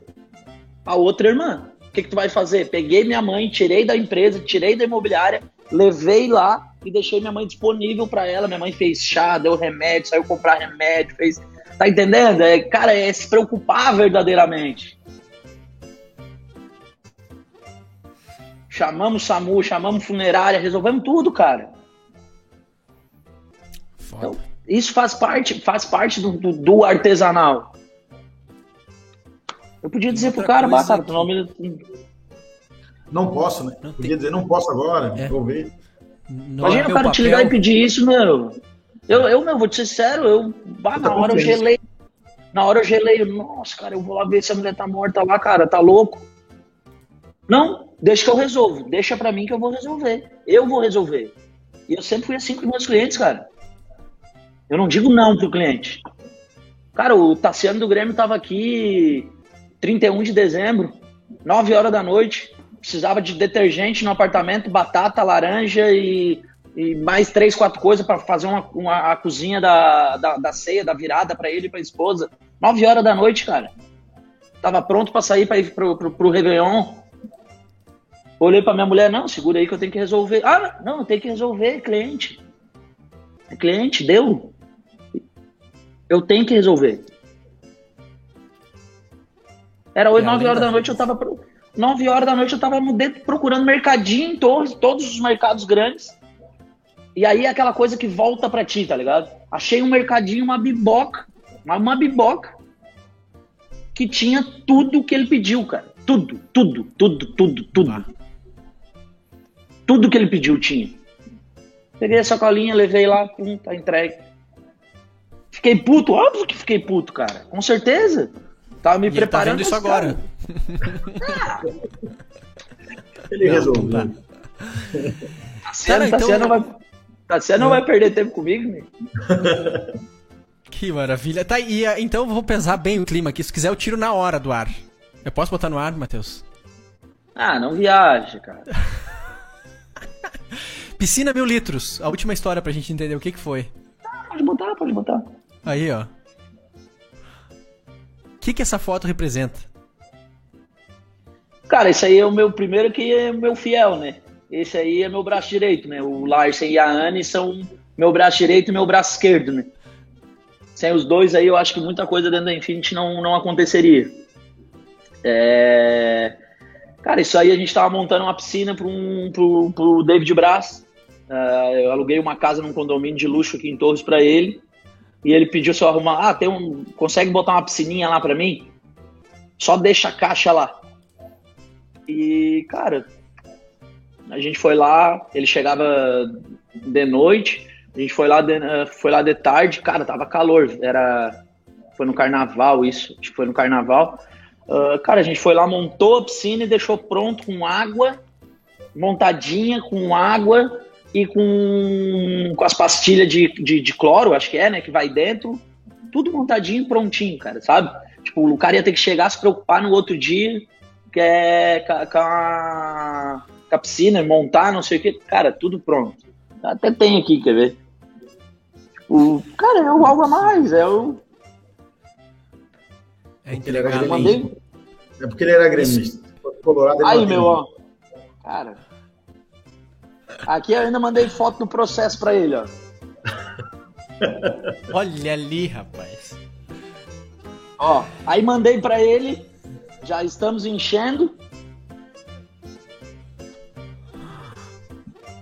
a outra irmã. O que, que tu vai fazer? Peguei minha mãe, tirei da empresa, tirei da imobiliária, levei lá e deixei minha mãe disponível para ela. Minha mãe fez chá, deu remédio, saiu comprar remédio, fez. Tá entendendo? É, cara, é se preocupar verdadeiramente. Chamamos SAMU, chamamos funerária, resolvemos tudo, cara. Então, isso faz parte, faz parte do, do, do artesanal. Eu podia dizer pro cara, bah, cara, tu não me... Não posso, né? Não podia tem... dizer, não posso agora, é. vou ver. Não Imagina é o cara papel. te ligar e pedir isso, meu. Eu, eu, meu, vou te ser sério, eu, bah, na hora eu gelei. Na hora eu gelei, nossa, cara, eu vou lá ver se a mulher tá morta lá, cara, tá louco. Não, deixa que eu resolvo. Deixa para mim que eu vou resolver. Eu vou resolver. E eu sempre fui assim com meus clientes, cara. Eu não digo não pro cliente. Cara, o Tassiano do Grêmio tava aqui 31 de dezembro, 9 horas da noite. Precisava de detergente no apartamento, batata, laranja e, e mais três, quatro coisas para fazer uma, uma, a cozinha da, da, da ceia, da virada para ele e pra esposa. 9 horas da noite, cara. Tava pronto para sair para ir pro, pro, pro Réveillon. Olhei pra minha mulher, não, segura aí que eu tenho que resolver. Ah, não, tenho que resolver, cliente. É cliente, deu. Eu tenho que resolver. Era 8, E 9 além horas da noite, eu tava. pro- 9 horas da noite eu tava procurando mercadinho em todos, todos os mercados grandes. E aí aquela coisa que volta pra ti, tá ligado? Achei um mercadinho, uma biboca, uma, uma biboca, que tinha tudo que ele pediu, cara. Tudo, tudo, tudo, tudo, tudo. Tudo que ele pediu tinha. Peguei a sacolinha, levei lá, pum, tá entregue. Fiquei puto, óbvio que fiquei puto, cara. Com certeza. Tava me E ele tá preparando vendo isso agora. Ele resolveu. tá. Tassiano, Cara, então- Tassiano vai, Tassiano não vai perder tempo comigo, né? Que maravilha. Tá, e ah, então eu vou pesar bem o clima aqui. Se quiser, eu tiro na hora do ar. Eu posso botar no ar, Matheus? Ah, não viaja, cara. Piscina mil litros. A última história pra gente entender o que, que foi. Pode botar, pode botar. Aí, ó. O que, que essa foto representa? Cara, esse aí é o meu primeiro que é o meu fiel, né? Esse aí é meu braço direito, né? O Larsen e a Anne são meu braço direito e meu braço esquerdo, né? Sem os dois aí, eu acho que muita coisa dentro da Infinity não, não aconteceria. É... Cara, isso aí a gente tava montando uma piscina pro, um, pro, pro David Braz. Ah, eu aluguei uma casa num condomínio de luxo aqui em Torres pra ele. E ele pediu eu arrumar. Ah, tem um. Consegue botar uma piscininha lá pra mim? Só deixa a caixa lá. E, cara, a gente foi lá, ele chegava de noite, a gente foi lá de, eh, foi lá de tarde, cara, tava calor, era foi no carnaval isso, acho que foi no carnaval. Ah, cara, a gente foi lá, montou a piscina e deixou pronto com água, montadinha com água e com, com as pastilhas de, de, de cloro, acho que é, né, que vai dentro, tudo montadinho, prontinho, cara, sabe? Tipo, o cara ia ter que chegar, se preocupar no outro dia, que é com a, com a- piscina, montar, não sei o que. Cara, tudo pronto. Até tem aqui, quer ver? O, cara, é o algo a mais, é o. É Ele era. É porque ele era gremista. Colorado Aí, meu, ó. Cara. Aqui eu ainda mandei foto do processo pra ele, ó. Olha ali, rapaz. Ó, aí mandei pra ele. Já estamos enchendo.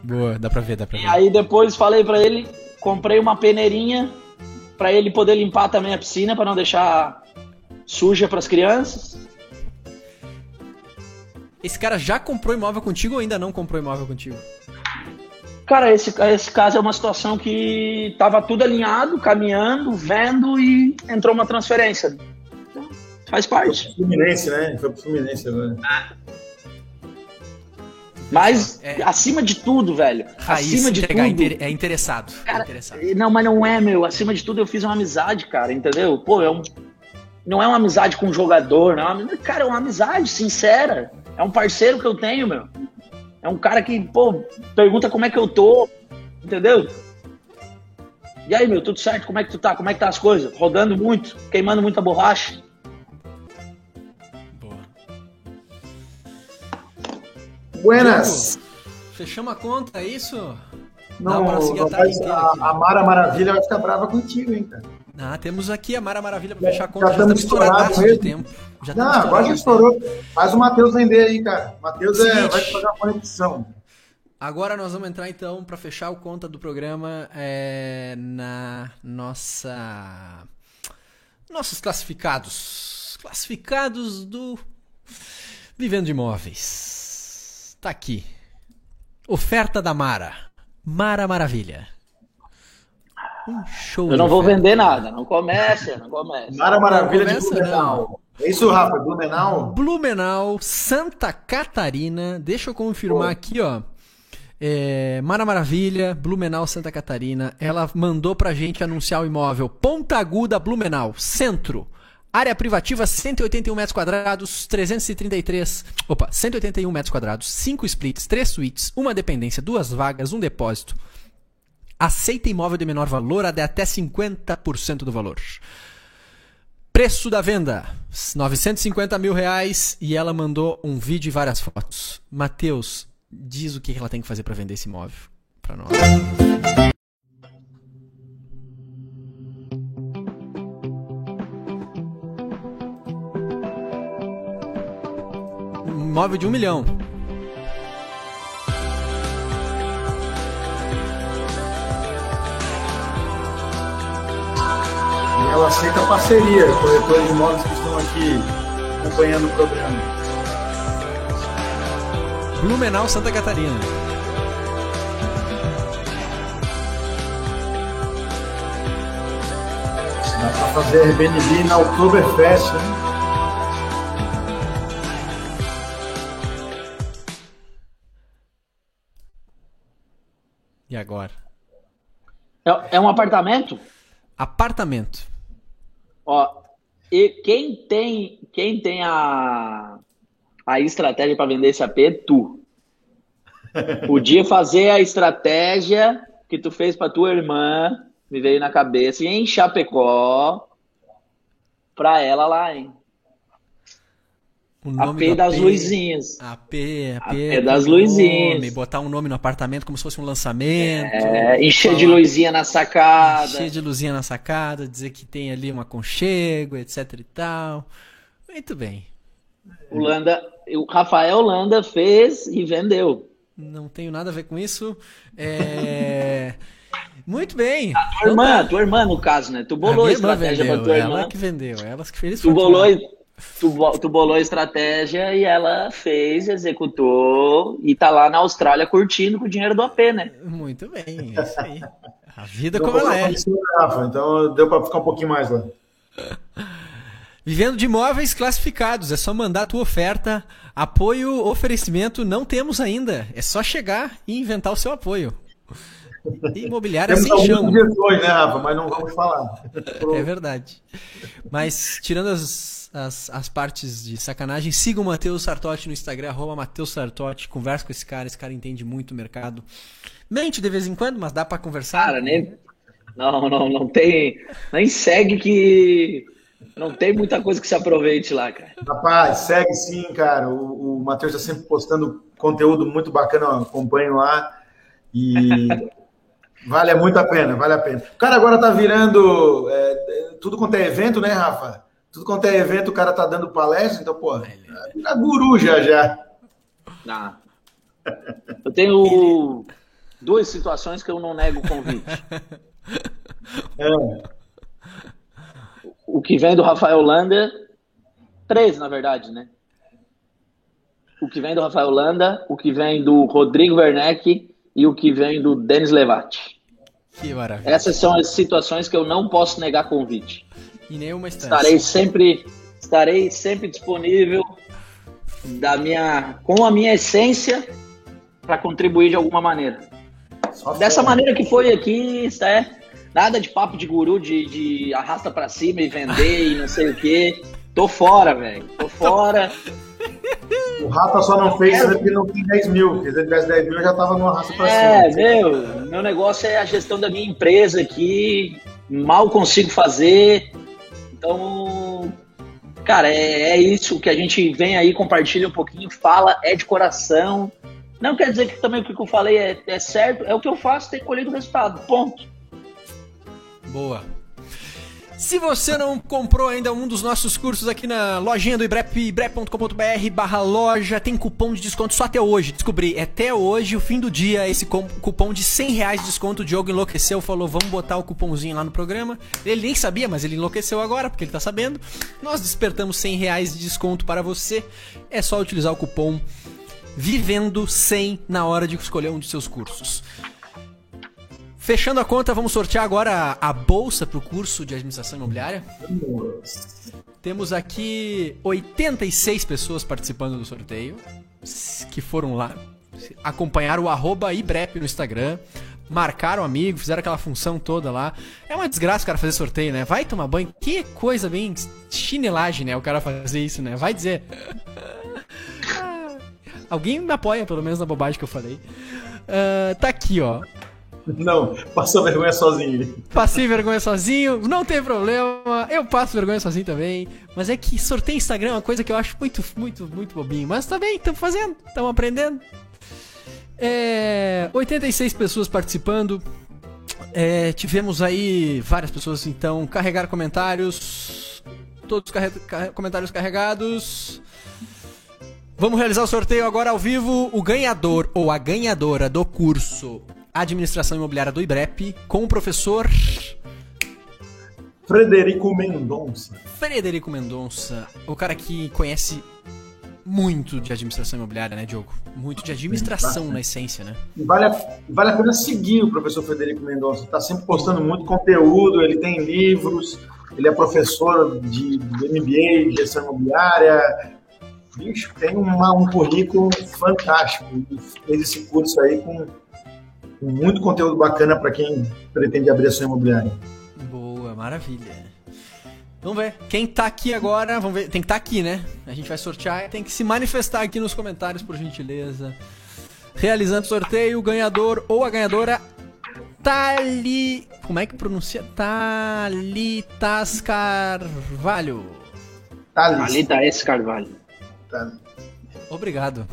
Boa, dá pra ver, dá pra E ver. aí depois falei pra ele, comprei uma peneirinha pra ele poder limpar também a piscina pra não deixar suja pras crianças. Esse cara já comprou imóvel contigo ou ainda não comprou imóvel contigo? Cara, esse, esse caso é uma situação que tava tudo alinhado, caminhando, vendo e entrou uma transferência. Faz parte. Fluminense, né? Foi pro Fluminense agora. Mas, É. acima de tudo, velho, Raiz, acima de entregar, tudo... inter- é interessado. é Cara, interessado. Não, mas não é, meu. Acima de tudo, eu fiz uma amizade, cara, entendeu? Pô, é um... não é uma amizade com um jogador, não. é uma- Cara, é uma amizade sincera. É um parceiro que eu tenho, meu. É um cara que, pô, pergunta como é que eu tô, entendeu? E aí, meu, tudo certo? Como é que tu tá? Como é que tá as coisas? Rodando muito, queimando muita borracha. Boa. Buenas! Fechamos a conta, é isso? Não, pra seguir a a Mara Maravilha vai ficar brava contigo, hein, cara. Ah, temos aqui a Mara Maravilha pra fechar a Já conta. Já estamos estamos estouradaço de tempo. Já Não, agora já estourou. Faz o Matheus vender aí, cara. Matheus é, vai te fazer uma conexão. Agora nós vamos entrar então para fechar o conta do programa é, na nossa nossos classificados, classificados do Vivendo de Imóveis. Tá aqui. Oferta da Mara. Mara Maravilha. Um show. Eu não de vou oferta. vender nada. Não começa, não começa. Mara Maravilha de começa, Blumenau. É isso, Rafa? Blumenau? Blumenau, Santa Catarina. Deixa eu confirmar Pô. aqui, ó. É, Mara Maravilha, Blumenau, Santa Catarina. Ela mandou pra gente anunciar o imóvel Ponta Aguda, Blumenau, centro. Área privativa, 181 metros quadrados, 333. Opa, 181 metros quadrados, 5 splits, 3 suítes, uma dependência, duas vagas, um depósito. Aceita imóvel de menor valor até até 50% do valor. Preço da venda: 950 mil reais. E ela mandou um vídeo e várias fotos. Matheus, diz o que ela tem que fazer para vender esse imóvel para nós. Imóvel de um milhão. Ela aceita parceria, corretores de imóveis que estão aqui acompanhando o programa. Blumenau, Santa Catarina. Dá para fazer Airbnb na Oktoberfest, né? E agora? É, é um apartamento? Apartamento. Ó, e quem tem, quem tem a, a estratégia para vender esse AP é tu. Podia fazer a estratégia que tu fez para tua irmã, me veio na cabeça, e em Chapecó, pra ela lá, hein? O AP do das luzinhas. AP, AP, AP das nome, luzinhas. botar um nome no apartamento como se fosse um lançamento. É, encher de falar- luzinha na sacada. Encher de luzinha na sacada, dizer que tem ali um aconchego, etc e tal. Muito bem. O Landa, o Rafael Landa fez e vendeu. Não tenho nada a ver com isso. É... Muito bem. Tua irmã, tua irmã no caso, né? Tu bolou a, estratégia vendeu, pra tua ela irmã. que vendeu, ela que fez Tu bolou, tu, tu bolou a estratégia e ela fez, executou e tá lá na Austrália curtindo com o dinheiro do AP, né? Muito bem, é isso aí. A vida Deu como ela é. Rafa, então deu para ficar um pouquinho mais lá. Vivendo de imóveis classificados, é só mandar a tua oferta. Apoio, oferecimento, não temos ainda. É só chegar e inventar o seu apoio. Imobiliária Temos sem chão. sugestões, né, Rafa? Mas não vamos falar. É verdade. Mas, tirando as, as, as partes de sacanagem, siga o Matheus Sartotti no Instagram, arroba Matheus Sartotti. Conversa com esse cara, esse cara entende muito o mercado. Mente de vez em quando, mas dá pra conversar. Cara, nem. Não, não, não tem. Nem segue que. Não tem muita coisa que se aproveite lá, cara. Rapaz, segue sim, cara. O, o Matheus está sempre postando conteúdo muito bacana, eu acompanho lá. E vale muito a pena, vale a pena. O cara agora tá virando é, tudo quanto é evento, né, Rafa? Tudo quanto é evento, o cara tá dando palestra, então, pô, é guru já já. Não. Eu tenho duas situações que eu não nego o convite. É. O que vem do Rafael Landa, três na verdade, né? O que vem do Rafael Landa, o que vem do Rodrigo Werneck e o que vem do Denis Levati. Que maravilha. Essas são as situações que eu não posso negar convite. E nenhuma instância. Estarei sempre, estarei sempre disponível da minha, com a minha essência para contribuir de alguma maneira. Só Dessa fera. maneira que foi aqui, é nada de papo de guru de, de arrasta pra cima e vender e não sei o que. Tô fora, velho. Tô fora. O Rafa só não fez isso porque não tem 10 mil. Se ele tivesse 10 mil, eu já tava no arrasto pra É, cima. meu, meu negócio é a gestão da minha empresa aqui. Mal consigo fazer. Então, cara, é, é isso que a gente vem aí, compartilha um pouquinho, fala, é de coração. Não quer dizer que também o que eu falei é, é certo, é o que eu faço, tem colhido o resultado. Ponto. Boa. Se você não comprou ainda um dos nossos cursos aqui na lojinha do Ibrep, ibrep.com.br barra loja, tem cupom de desconto só até hoje. Descobri, é até hoje, o fim do dia, esse cupom de 100 reais de desconto. O Diogo enlouqueceu, falou, vamos botar o cupomzinho lá no programa. Ele nem sabia, mas ele enlouqueceu agora, porque ele tá sabendo. Nós despertamos 100 reais de desconto para você. É só utilizar o cupom Vivendo 100 na hora de escolher um de seus cursos. Fechando a conta, vamos sortear agora a, a bolsa para o curso de administração imobiliária. Temos aqui 86 pessoas participando do sorteio, que foram lá acompanharam o arroba Ibrep no Instagram, marcaram amigo, fizeram aquela função toda lá. É uma desgraça o cara fazer sorteio, né? Vai tomar banho. Que coisa bem chinelagem, né? O cara fazer isso, né? Vai dizer. Alguém me apoia, pelo menos, na bobagem que eu falei. Uh, tá aqui, ó. Não, passou vergonha sozinho. Passei vergonha sozinho, não tem problema. Eu passo vergonha sozinho também. Mas é que sorteio Instagram é uma coisa que eu acho muito, muito, muito bobinho. Mas tá bem, estamos fazendo, estamos aprendendo. É, 86 pessoas participando. É, tivemos aí várias pessoas, então, carregar comentários. Todos carre comentários carregados. Vamos realizar o sorteio agora ao vivo. O ganhador ou a ganhadora do curso Administração Imobiliária do IBREP com o professor. Frederico Mendonça. Frederico Mendonça, o cara que conhece muito de administração imobiliária, né, Diogo? Muito de administração na essência, né? E vale a, vale a pena seguir o professor Frederico Mendonça. Está sempre postando muito conteúdo, ele tem livros, ele é professor de, de MBA, de gestão imobiliária. Bicho, tem uma, um currículo fantástico. Ele fez esse curso aí com muito conteúdo bacana para quem pretende abrir a sua imobiliária. Boa, maravilha. Vamos ver. Quem tá aqui agora, vamos ver. Tem que estar tá aqui, né? A gente vai sortear. Tem que se manifestar aqui nos comentários, por gentileza. Realizando o sorteio, o ganhador ou a ganhadora Tali. Como é que pronuncia? Talitas Carvalho. Talitas Carvalho. Obrigado.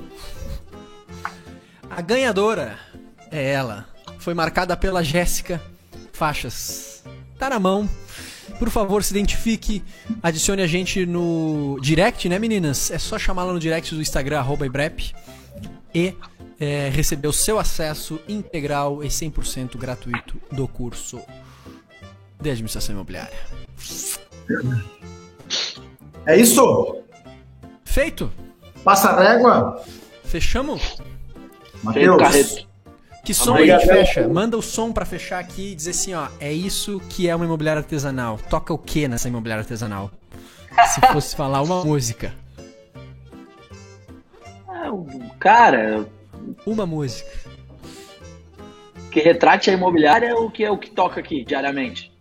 A ganhadora é ela. Foi marcada pela Jéssica Faixas. Tá na mão. Por favor, se identifique, adicione a gente no direct, né, meninas? É só chamá-la no direct do Instagram, arroba Ibrep, e é, receber o seu acesso integral e 100% gratuito do curso de administração imobiliária. É isso? Feito. Passa a régua. Fechamos? Matheus. Que som aí que fecha? Manda o som para fechar aqui e dizer assim, ó, é isso que é uma imobiliária artesanal. Toca o que nessa imobiliária artesanal? Se fosse falar uma música. Ah, cara, uma música. Que retrate a imobiliária ou que é o que toca aqui diariamente?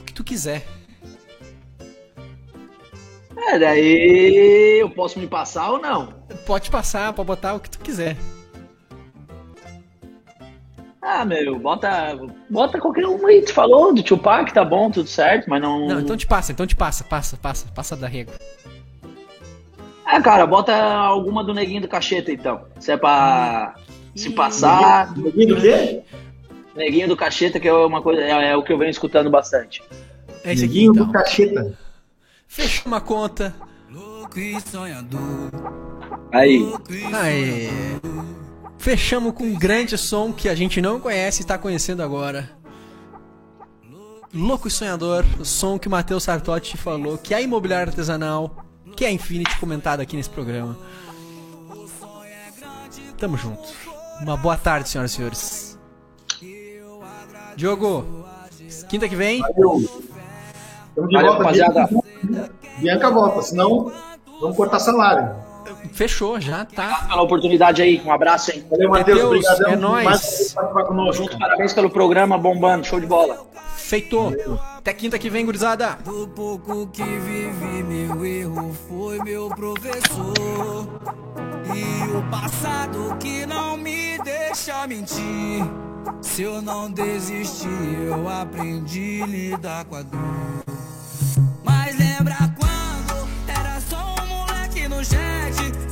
O que tu quiser. É, daí eu posso me passar ou não? Pode passar, pode botar o que tu quiser. Ah, meu, bota, bota qualquer um aí. Tu falou do Tupac, tá bom, tudo certo, mas não. Não, então te passa, então te passa, passa, passa, passa da régua. É, cara, bota alguma do Neguinho do Cacheta, então. Se é pra se passar. Neguinho do quê? Neguinho do Cacheta, que é uma coisa, é, é o que eu venho escutando bastante. É esse aqui, Neguinho então. do Cacheta. Fecha uma conta. Aí. Aí. Fechamos com um grande som que a gente não conhece e está conhecendo agora. Louco e Sonhador, o som que o Matheus Sartotti falou, que é imobiliário artesanal, que é Infinity comentado aqui nesse programa. Tamo junto. Uma boa tarde, senhoras e senhores. Diogo, quinta que vem. Valeu. Tamo de Valeu, volta. rapaziada. Bianca, Bianca volta, senão vamos cortar salário. Fechou, já tá. Pela oportunidade aí, um abraço, hein? Valeu, Matheus. Deus, Obrigadão. é nóis. Mais junto, parabéns pelo programa, bombando, show de bola. Feito. Até quinta que vem, gurizada. Do pouco que vivi, meu erro foi meu professor. E o passado que não me deixa mentir. Se eu não desistir, eu aprendi a lidar com a dor. project